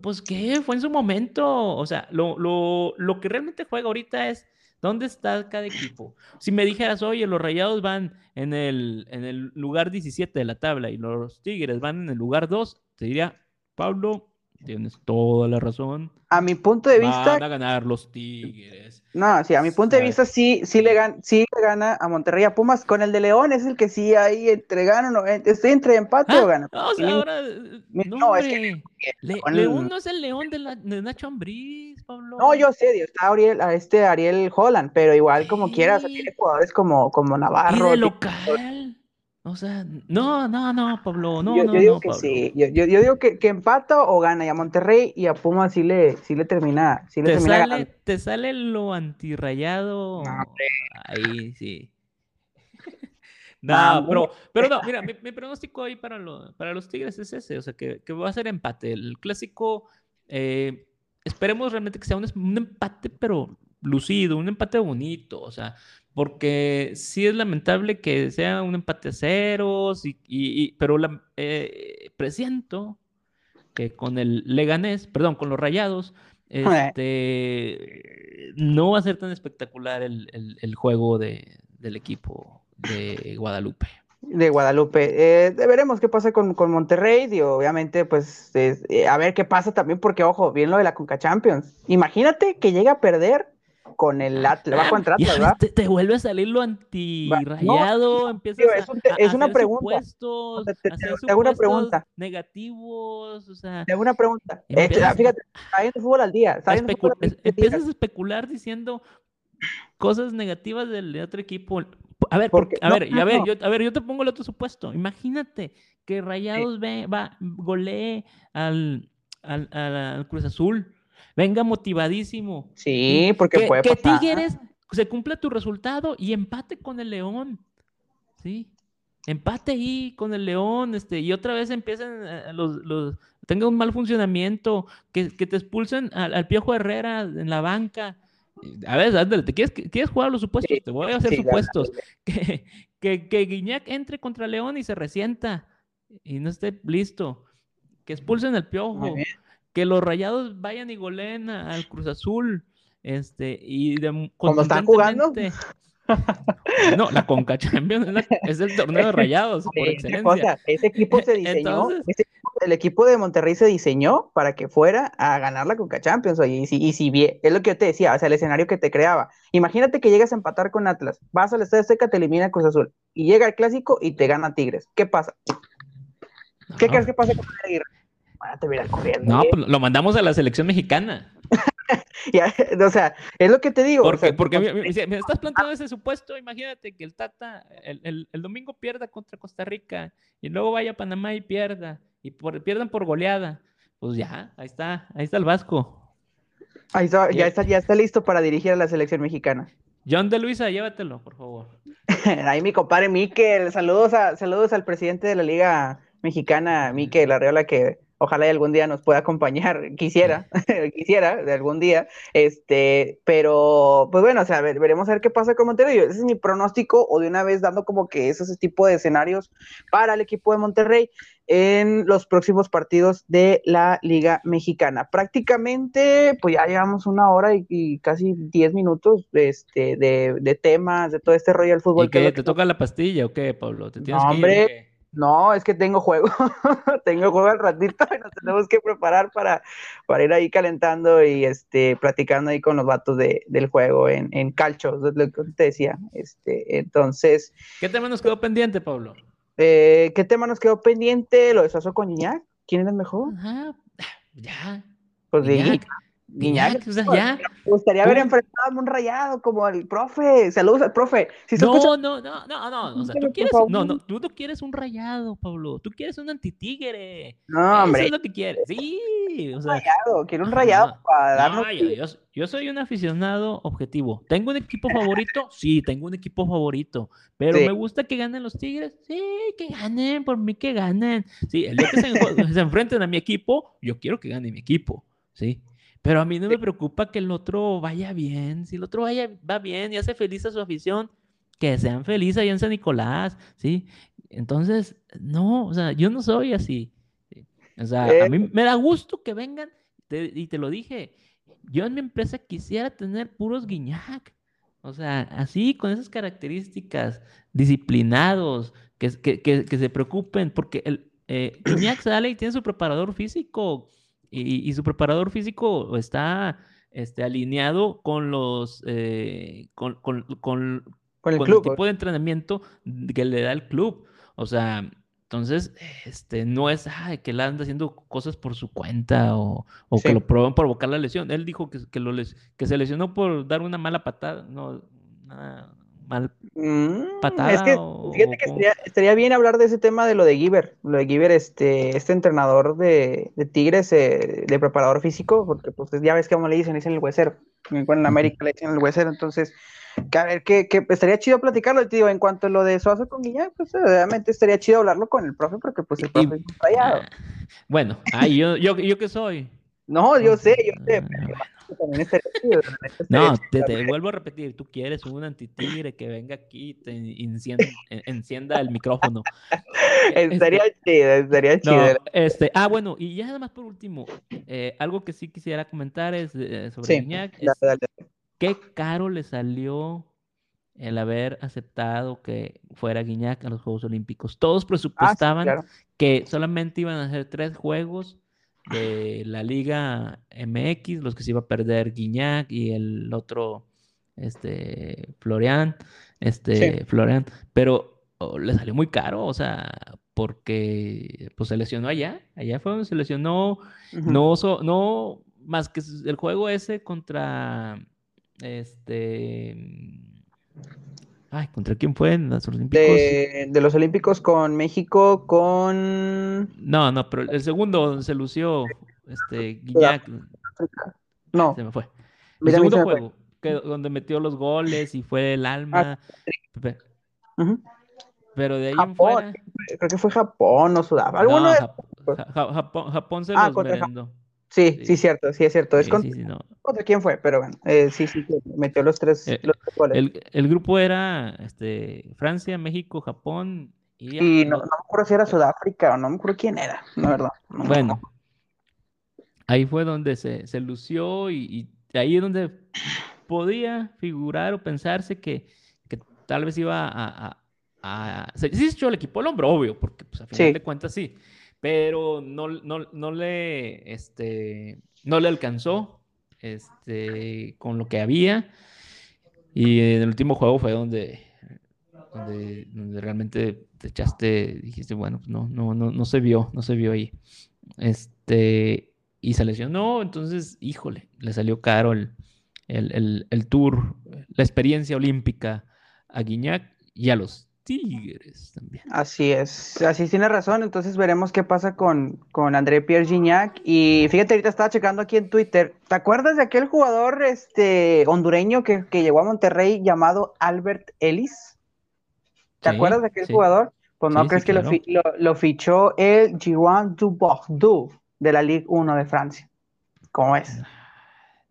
B: pues, ¿qué? Fue en su momento. O sea, lo, lo, lo que realmente juega ahorita es ¿Dónde está cada equipo? Si me dijeras, oye, los Rayados van en el, en el lugar 17 de la tabla y los Tigres van en el lugar 2, te diría, Pablo, tienes toda la razón.
A: A mi punto de vista.
B: Van a ganar los Tigres.
A: No, sí, a mi punto de vista sí, sí le, gana, sí le gana a Monterrey a Pumas. Con el de León es el que sí ahí entre gana o no. Estoy entre empate o
B: ah,
A: gana.
B: No, o sea, ahora. No, es que. León no es el León de, la, de Nacho Ambriz, Pablo.
A: No, yo sé, Dios, está Ariel, este Ariel Holland, pero igual como quieras, tiene jugadores como, como Navarro.
B: ¿Y de local? O sea, no, no, no, Pablo, no,
A: yo,
B: no,
A: yo digo que sí, yo, yo, digo que, que, empata o gana, y a Monterrey y a Puma sí le, sí le termina, sí le
B: te
A: termina
B: sale, Te sale lo antirrayado, ahí sí. no, pero, pero no, mira, mi, pronóstico ahí para, lo, para los Tigres es ese, o sea, que, que va a ser empate. El clásico, eh, esperemos realmente que sea un, un empate, pero lucido, un empate bonito, o sea, porque sí es lamentable que sea un empate a ceros, y, pero la, eh, presiento que con el Leganés, perdón, con los Rayados, este, no va a ser tan espectacular el, juego de, del equipo de Guadalupe.
A: De Guadalupe. Eh, veremos qué pasa con, Monterrey y obviamente pues eh, a ver qué pasa también porque ojo, bien lo de la Conca Champions. Imagínate que llega a perder con el Atlas, va contra Atlas, ¿verdad?
B: Te, vuelve a salir lo antirrayado, empiezas
A: es, un, es una pregunta.
B: te, hago una pregunta. Negativos, o sea.
A: Te hago una pregunta. Empiezas, fíjate, está viendo fútbol al día.
B: empiezas a especular diciendo cosas negativas del otro equipo. A ver, porque, a, ver, a, ver yo, a ver, yo te pongo el otro supuesto. Imagínate que Rayados ve, va, golee al, al, al Cruz Azul venga motivadísimo.
A: Sí, porque
B: que,
A: puede
B: que Tigres se cumpla tu resultado y empate con el León. Sí. Empate ahí con el León, este, y otra vez empiezan eh, los, los tenga un mal funcionamiento, que, te expulsen al, Piojo Herrera en la banca. A ver, ándale, ¿te quieres, quieres jugar los supuestos? te voy a hacer supuestos. Que, que, que Guiñac entre contra León y se resienta y no esté listo. Que expulsen al Piojo que los rayados vayan y goleen al Cruz Azul. Este, y de,
A: ¿Cómo están jugando?
B: No, la Conca Champions es, el torneo de rayados, por excelencia.
A: ese equipo se diseñó, ese equipo el equipo de Monterrey se diseñó para que fuera a ganar la Conca Champions, oye, y si, y si bien, es lo que yo te decía, o sea, el escenario que te creaba. Imagínate que llegas a empatar con Atlas, vas al Estadio Seca, te elimina Cruz Azul, y llega el clásico y te gana Tigres. ¿Qué pasa? ¿Qué crees que pasa con Aguirre?
B: No, pues lo mandamos a la selección mexicana.
A: o sea, es lo que te digo.
B: Porque, porque me, estás planteando ese supuesto, imagínate que el Tata el, domingo pierda contra Costa Rica y luego vaya a Panamá y pierda, y pierdan por goleada. Pues ya, ahí está, ahí está el Vasco.
A: Ahí está, ya, está, ya está listo para dirigir a la selección mexicana.
B: John de Luisa, llévatelo, por favor.
A: ahí mi compadre Miquel, saludos, a, saludos al presidente de la Liga Mexicana, Miquel Arriola, que ojalá algún día nos pueda acompañar, quisiera, quisiera de algún día, este, pero pues bueno, o sea, veremos a ver qué pasa con Monterrey. Ese es mi pronóstico, o de una vez dando como que esos tipo de escenarios para el equipo de Monterrey en los próximos partidos de la Liga Mexicana. Prácticamente, pues ya llevamos una hora y, casi diez minutos este, de, de, temas, de todo este rollo del fútbol.
B: ¿Y qué? ¿Te toca la pastilla o qué, Pablo? ¿Te
A: tienes hombre, no, es que tengo juego. tengo juego al ratito y nos tenemos que preparar para, para ir ahí calentando y este, platicando ahí con los vatos de, del juego en, en calcho, es lo que te decía. Este, entonces.
B: ¿Qué tema nos quedó pendiente, Pablo?
A: Eh, ¿Qué tema nos quedó pendiente? Lo de Sasso con Iñak. ¿Quién es el mejor?
B: Ajá, ya.
A: Pues de Guiñac, o sea, ya. Me gustaría haber enfrentado a un rayado como el profe. Saludos al profe.
B: no, no, no, no, no, O sea, tú quieres, no, no, tú no quieres un rayado, Pablo. Tú quieres un antitigre.
A: No, hombre.
B: Eso es lo que quieres. Sí. O sea,
A: un rayado, quiero un rayado para darnos.
B: yo, yo, soy un aficionado objetivo. ¿Tengo un equipo favorito? Sí, tengo un equipo favorito. Pero me gusta que ganen los Tigres. Sí, que ganen, por mí que ganen. Sí, el día que se, se enfrenten a mi equipo, yo quiero que gane mi equipo. Sí. Pero a mí no me preocupa que el otro vaya bien. Si el otro vaya, va bien y hace feliz a su afición, que sean felices allá en San Nicolás, ¿sí? Entonces, no, o sea, yo no soy así. O sea, a eh, mí me da gusto que vengan, y te lo dije, yo en mi empresa quisiera tener puros guiñac. O sea, así, con esas características, disciplinados, que, que, se preocupen, porque el eh, guiñac sale y tiene su preparador físico y, su preparador físico está este, alineado con los eh, con, con, con, el, tipo de entrenamiento que le da el club. O sea, entonces, este, no es que él anda haciendo cosas por su cuenta o, que lo prueban provocar la lesión. Él dijo que, que, lo que se lesionó por dar una mala patada. No, nada, mal
A: mm, patada. Es que fíjate que estaría, bien hablar de ese tema de lo de Giver, lo de Giver, este, este entrenador de, Tigres, eh, de preparador físico, porque pues ya ves que como le dicen, dicen el huesero, en América le dicen el huesero, entonces, que a ver, que, estaría chido platicarlo, digo, en cuanto a lo de Suazo con Guiñac, pues obviamente estaría chido hablarlo con el profe, porque pues el profe es un
B: ah, Bueno, ay, yo, yo, yo qué soy.
A: No, yo sé, yo sé.
B: No, te, vuelvo a repetir, tú quieres un antitigre que venga aquí y te encienda, el micrófono.
A: estaría este, chido, estaría chido.
B: este, ah, bueno, y ya nada más por último, eh, algo que sí quisiera comentar es eh, sobre sí, Qué caro le salió el haber aceptado que fuera Guiñac a los Juegos Olímpicos. Todos ah, presupuestaban que solamente iban a hacer tres juegos de la Liga MX, los que se iba a perder Guiñac y el otro, este, Florian, este, Florian, pero oh, le salió muy caro, o sea, porque pues se lesionó allá, allá fue donde se lesionó, no, no, más que el juego ese contra, este, Ay, ¿contra quién fue en los Olímpicos?
A: De, los Olímpicos con México, con.
B: No, no, pero el segundo se lució este, Guiñac.
A: No.
B: Se me fue. El segundo juego, que, donde metió los goles y fue el alma. Ah, pero de ahí
A: en fuera. Creo que fue Japón o Sudáfrica. Alguno de...
B: Japón, Japón, se ah, los merendó.
A: Sí, sí, cierto, sí es cierto. Es contra, quién fue, pero bueno, eh, sí, sí, metió los tres,
B: eh,
A: los
B: goles. El, grupo era este, Francia, México, Japón
A: y... no, no, me acuerdo si era Sudáfrica o no me acuerdo quién era, la verdad.
B: bueno, ahí fue donde se, se lució y, ahí es donde podía figurar o pensarse que, que tal vez iba a... a, a... sí se echó el equipo al hombro, obvio, porque pues a final de cuentas sí pero no, no, le, este, no le alcanzó este, con lo que había. Y en el último juego fue donde, donde, realmente te echaste, dijiste, bueno, pues no, no, no, no se vio, no se vio ahí. Este, y se lesionó, entonces, híjole, le salió caro el, el, tour, la experiencia olímpica a Guiñac y a los Tigres también.
A: Así es, así tiene razón, entonces veremos qué pasa con, con André Pierre Gignac. Y fíjate, ahorita estaba checando aquí en Twitter, ¿te acuerdas de aquel jugador este, hondureño que, llegó a Monterrey llamado Albert Ellis? ¿Te acuerdas de aquel jugador? Pues no crees que lo, fichó el Giwan du Bordeaux de la Ligue 1 de Francia. ¿Cómo es?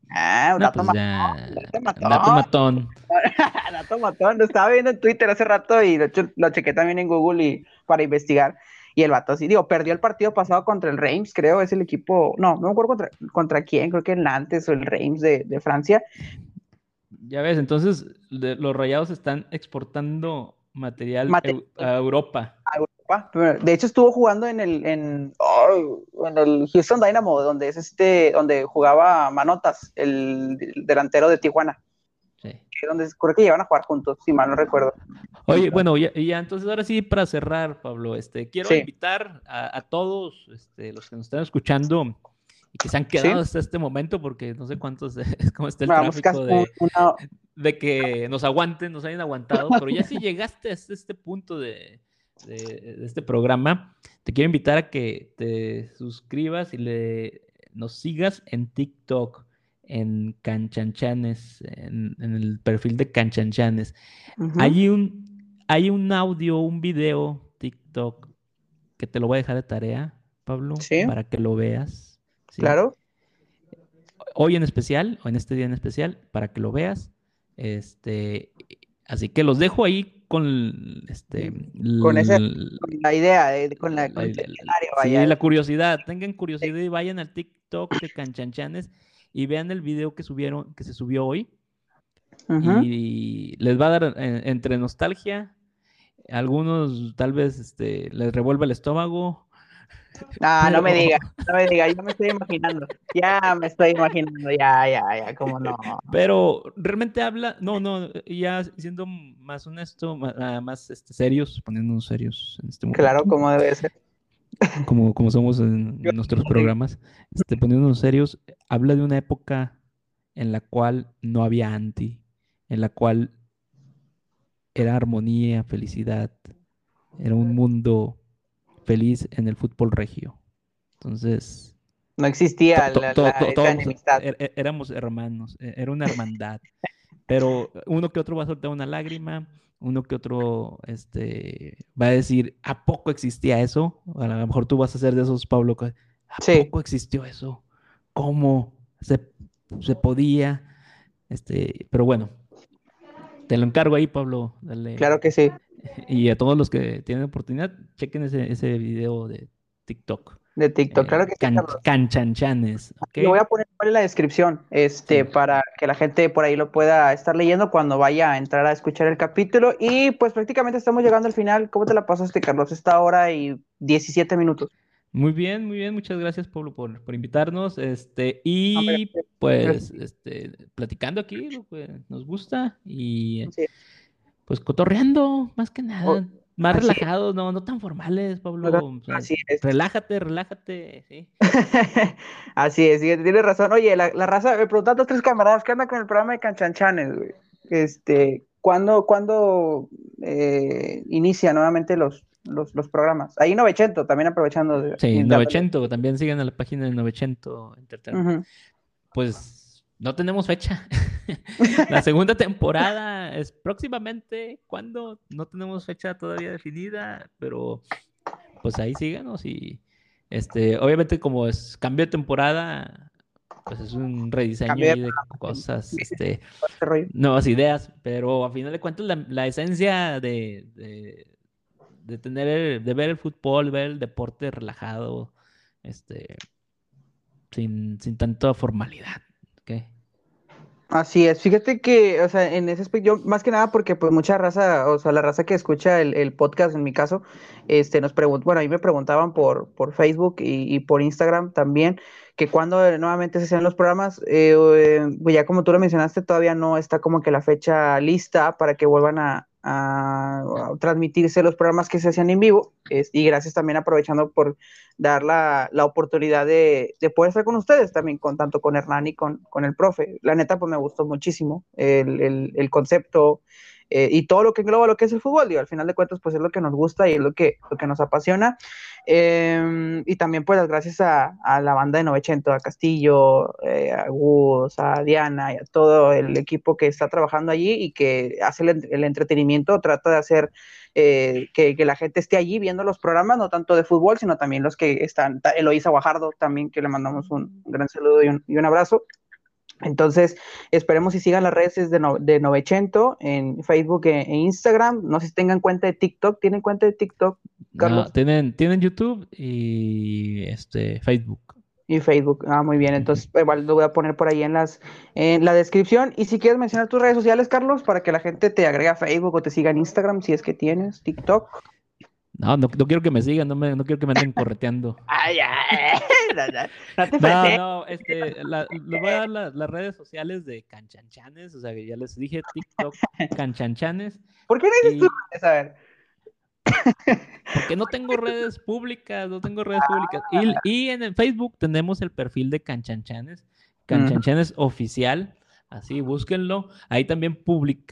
B: Ah, un dato, pues matón, dato matón.
A: Dato matón. Lo estaba viendo en Twitter hace rato y lo chequé también en Google y, para investigar. Y el vato sí, digo, perdió el partido pasado contra el Reims, creo, es el equipo, no, no me acuerdo contra, contra quién, creo que el Nantes o el Reims de, de Francia.
B: Ya ves, entonces los rayados están exportando material a Europa.
A: De hecho, estuvo jugando en el, en, en el Houston Dynamo, donde es este, donde jugaba Manotas, el, delantero de Tijuana. Sí. Donde creo que llevan a jugar juntos, si mal no recuerdo.
B: Oye, bueno, ya, ya entonces ahora sí, para cerrar, Pablo, este, quiero invitar a, todos este, los que nos están escuchando y que se han quedado hasta este momento, porque no sé cuántos, cómo está el tráfico de, de que nos aguanten, nos hayan aguantado, pero ya si llegaste hasta este punto de, este programa, te quiero invitar a que te suscribas y le, nos sigas en TikTok, en Canchanchanes, en, el perfil de Canchanchanes. hay, un, hay un audio, un video TikTok que te lo voy a dejar de tarea, Pablo, para que lo veas.
A: Claro.
B: Hoy en especial, o en este día en especial, para que lo veas este, así que los dejo ahí con este
A: con, la idea, con la,
B: la curiosidad, tengan curiosidad y vayan al TikTok de Canchanchanes y vean el video que subieron, que se subió hoy. Y les va a dar eh, entre nostalgia, algunos tal vez este, les revuelva el estómago,
A: no, no me diga, no me diga, ya me estoy imaginando, ya me estoy imaginando, ya, ya, ya, cómo no.
B: Pero realmente habla, no, no, ya siendo más honesto, más, ah, más este, serios, poniéndonos serios en este
A: momento. Claro, como debe ser.
B: Como, como somos en, nuestros programas, este, poniéndonos serios, habla de una época en la cual no había anti, en la cual era armonía, felicidad, era un mundo feliz en el fútbol regio. Entonces...
A: No existía la,
B: er, er, éramos hermanos, e, era una hermandad. pero uno que otro va a soltar una lágrima, uno que otro este, va a decir, ¿a poco existía eso? A lo mejor tú vas a ser de esos, Pablo, ¿a poco existió eso? ¿Cómo se, se, podía? Este, pero bueno, te lo encargo ahí, Pablo.
A: Claro que sí.
B: Y a todos los que tienen oportunidad, chequen ese, ese video de TikTok.
A: De TikTok, claro que
B: sí. canchanchanes.
A: Lo voy a poner en la descripción, este, para que la gente por ahí lo pueda estar leyendo cuando vaya a entrar a escuchar el capítulo. Y pues prácticamente estamos llegando al final. ¿Cómo te la pasaste, Carlos? Esta hora y 17 minutos.
B: Muy bien, muy bien. Muchas gracias, Pablo, por, por invitarnos. Este, y pues, este, platicando aquí, lo que nos gusta. Y pues cotorreando, más que nada. más relajados, no, no tan formales, Pablo. así es. Relájate, relájate, sí.
A: así es, tienes razón. Oye, la, la raza, me preguntaste a tres camaradas, ¿qué anda con el programa de Canchanchanes, güey? Este, ¿cuándo, cuándo eh, inicia nuevamente los, los, los, programas? Ahí Novecento, también aprovechando.
B: De, sí, Novecento, también siguen a la página de Novecento Entertainment. Pues no tenemos fecha. la segunda temporada es próximamente. ¿Cuándo? No tenemos fecha todavía definida, pero pues ahí síganos y este, obviamente como es cambio de temporada, pues es un rediseño de cosas, este, nuevas ideas, pero a final de cuentas la, esencia de, de, tener, de ver el fútbol, ver el deporte relajado, este, sin, sin tanta formalidad.
A: Así es, fíjate que, o sea, en ese aspecto, yo más que nada porque pues mucha raza, o sea, la raza que escucha el, podcast en mi caso, este, nos preguntó, bueno, ahí me preguntaban por, por Facebook y, por Instagram también, que cuando nuevamente se hacen los programas, eh, eh, pues ya como tú lo mencionaste, todavía no está como que la fecha lista para que vuelvan a, transmitirse los programas que se hacían en vivo y gracias también aprovechando por dar la, la oportunidad de, de, poder estar con ustedes también, con tanto con Hernán y con, con el profe. La neta, pues me gustó muchísimo el, el concepto, eh, y todo lo que engloba lo que es el fútbol, digo, al final de cuentas, pues es lo que nos gusta y es lo que, lo que nos apasiona. Em, y también, pues, gracias a, a, la banda de 900, a Castillo, eh, a Gus, a Diana y a todo el equipo que está trabajando allí y que hace el, entretenimiento, trata de hacer eh, que, que, la gente esté allí viendo los programas, no tanto de fútbol, sino también los que están, Eloísa Guajardo, también que le mandamos un gran saludo y un, y un abrazo. Entonces, esperemos si sigan las redes de, no, de Novecento en Facebook e, e, Instagram. No sé si tengan cuenta de TikTok. ¿Tienen cuenta de TikTok,
B: Carlos? No, tienen, tienen YouTube y este, Facebook.
A: Y Facebook. Ah, muy bien. Entonces, igual lo voy a poner por ahí en, las, en la descripción. Y si quieres mencionar tus redes sociales, Carlos, para que la gente te agregue a Facebook o te siga en Instagram, si es que tienes TikTok.
B: No, no, quiero que me sigan, no, me, no quiero que me anden correteando.
A: Ay, ay,
B: no, te no, no, este, les voy a dar las redes sociales de Canchanchanes, o sea, que ya les dije TikTok Canchanchanes.
A: ¿Por qué no dices tú? A ver.
B: Porque no tengo redes públicas, no tengo redes públicas. Y, y en el Facebook tenemos el perfil de Canchanchanes, Canchanchanes oficial. Así, búsquenlo. Ahí también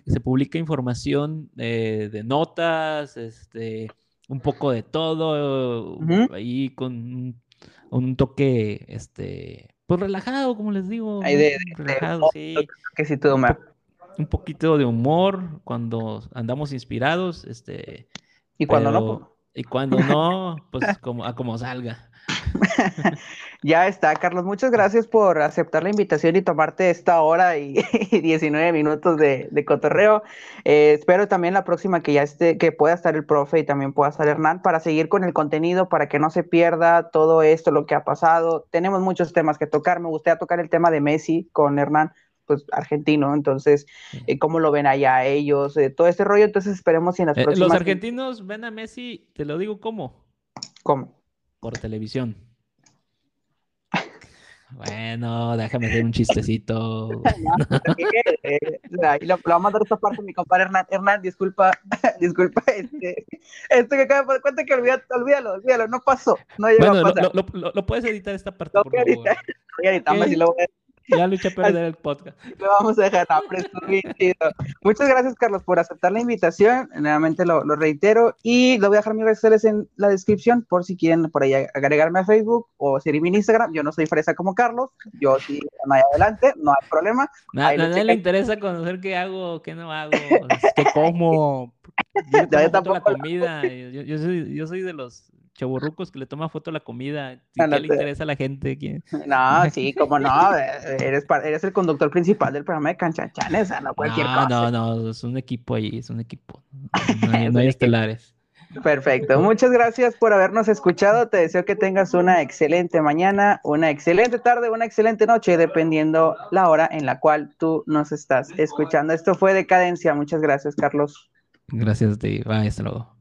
B: se publica información eh, de notas, este, un poco de todo, ahí con un, toque, este, pues relajado, como les digo. relajado, sí.
A: Que sí, todo mal.
B: Un poquito de humor cuando andamos inspirados, este.
A: Y cuando no. Pues
B: y cuando no, pues como, a como salga.
A: ya está, Carlos. Muchas gracias por aceptar la invitación y tomarte esta hora y, 19 minutos de, cotorreo. Eh, espero también la próxima que ya esté, que pueda estar el profe y también pueda estar Hernán para seguir con el contenido, para que no se pierda todo esto, lo que ha pasado. Tenemos muchos temas que tocar. Me gustaría tocar el tema de Messi con Hernán pues argentino, entonces, eh, ¿cómo lo ven allá ellos? Eh, todo este rollo, entonces esperemos si en las próximas...
B: Los argentinos ven a Messi, te lo digo, ¿cómo?
A: ¿Cómo?
B: Por televisión. Bueno, déjame hacer un chistecito.
A: y lo, vamos a mandar esta parte mi compadre Hernán. Hernán, disculpa, disculpa, este, esto que acaba de cuenta que olvídalo, olvídalo, olvídalo, no pasó, no llegó bueno, a pasar.
B: Lo, lo, lo, puedes editar esta parte, por favor. Editar,
A: voy a editar, si lo voy a
B: ya luché a perder el podcast.
A: Lo vamos a dejar, Muchas gracias, Carlos, por aceptar la invitación. Nuevamente lo, reitero y lo voy a dejar mis redes sociales en la descripción por si quieren por ahí agregarme a Facebook o seguirme en Instagram. Yo no soy fresa como Carlos, yo sí, más adelante, no hay problema.
B: a nadie le interesa conocer qué hago, qué no hago, qué como. Yo, la comida. Yo, soy, yo soy de los chaburrucos que le toma foto a la comida. ¿Qué le interesa a la gente?
A: No, sí, como no, eh, eres, eres el conductor principal del programa de Canchanchanes, no cualquier cosa.
B: No, no, es un equipo ahí, es un equipo. No hay, estelares.
A: Perfecto, muchas gracias por habernos escuchado. Te deseo que tengas una excelente mañana, una excelente tarde, una excelente noche, dependiendo la hora en la cual tú nos estás escuchando. Esto fue Decadencia. Muchas gracias, Carlos.
B: Gracias, Dave. Bye, hasta luego.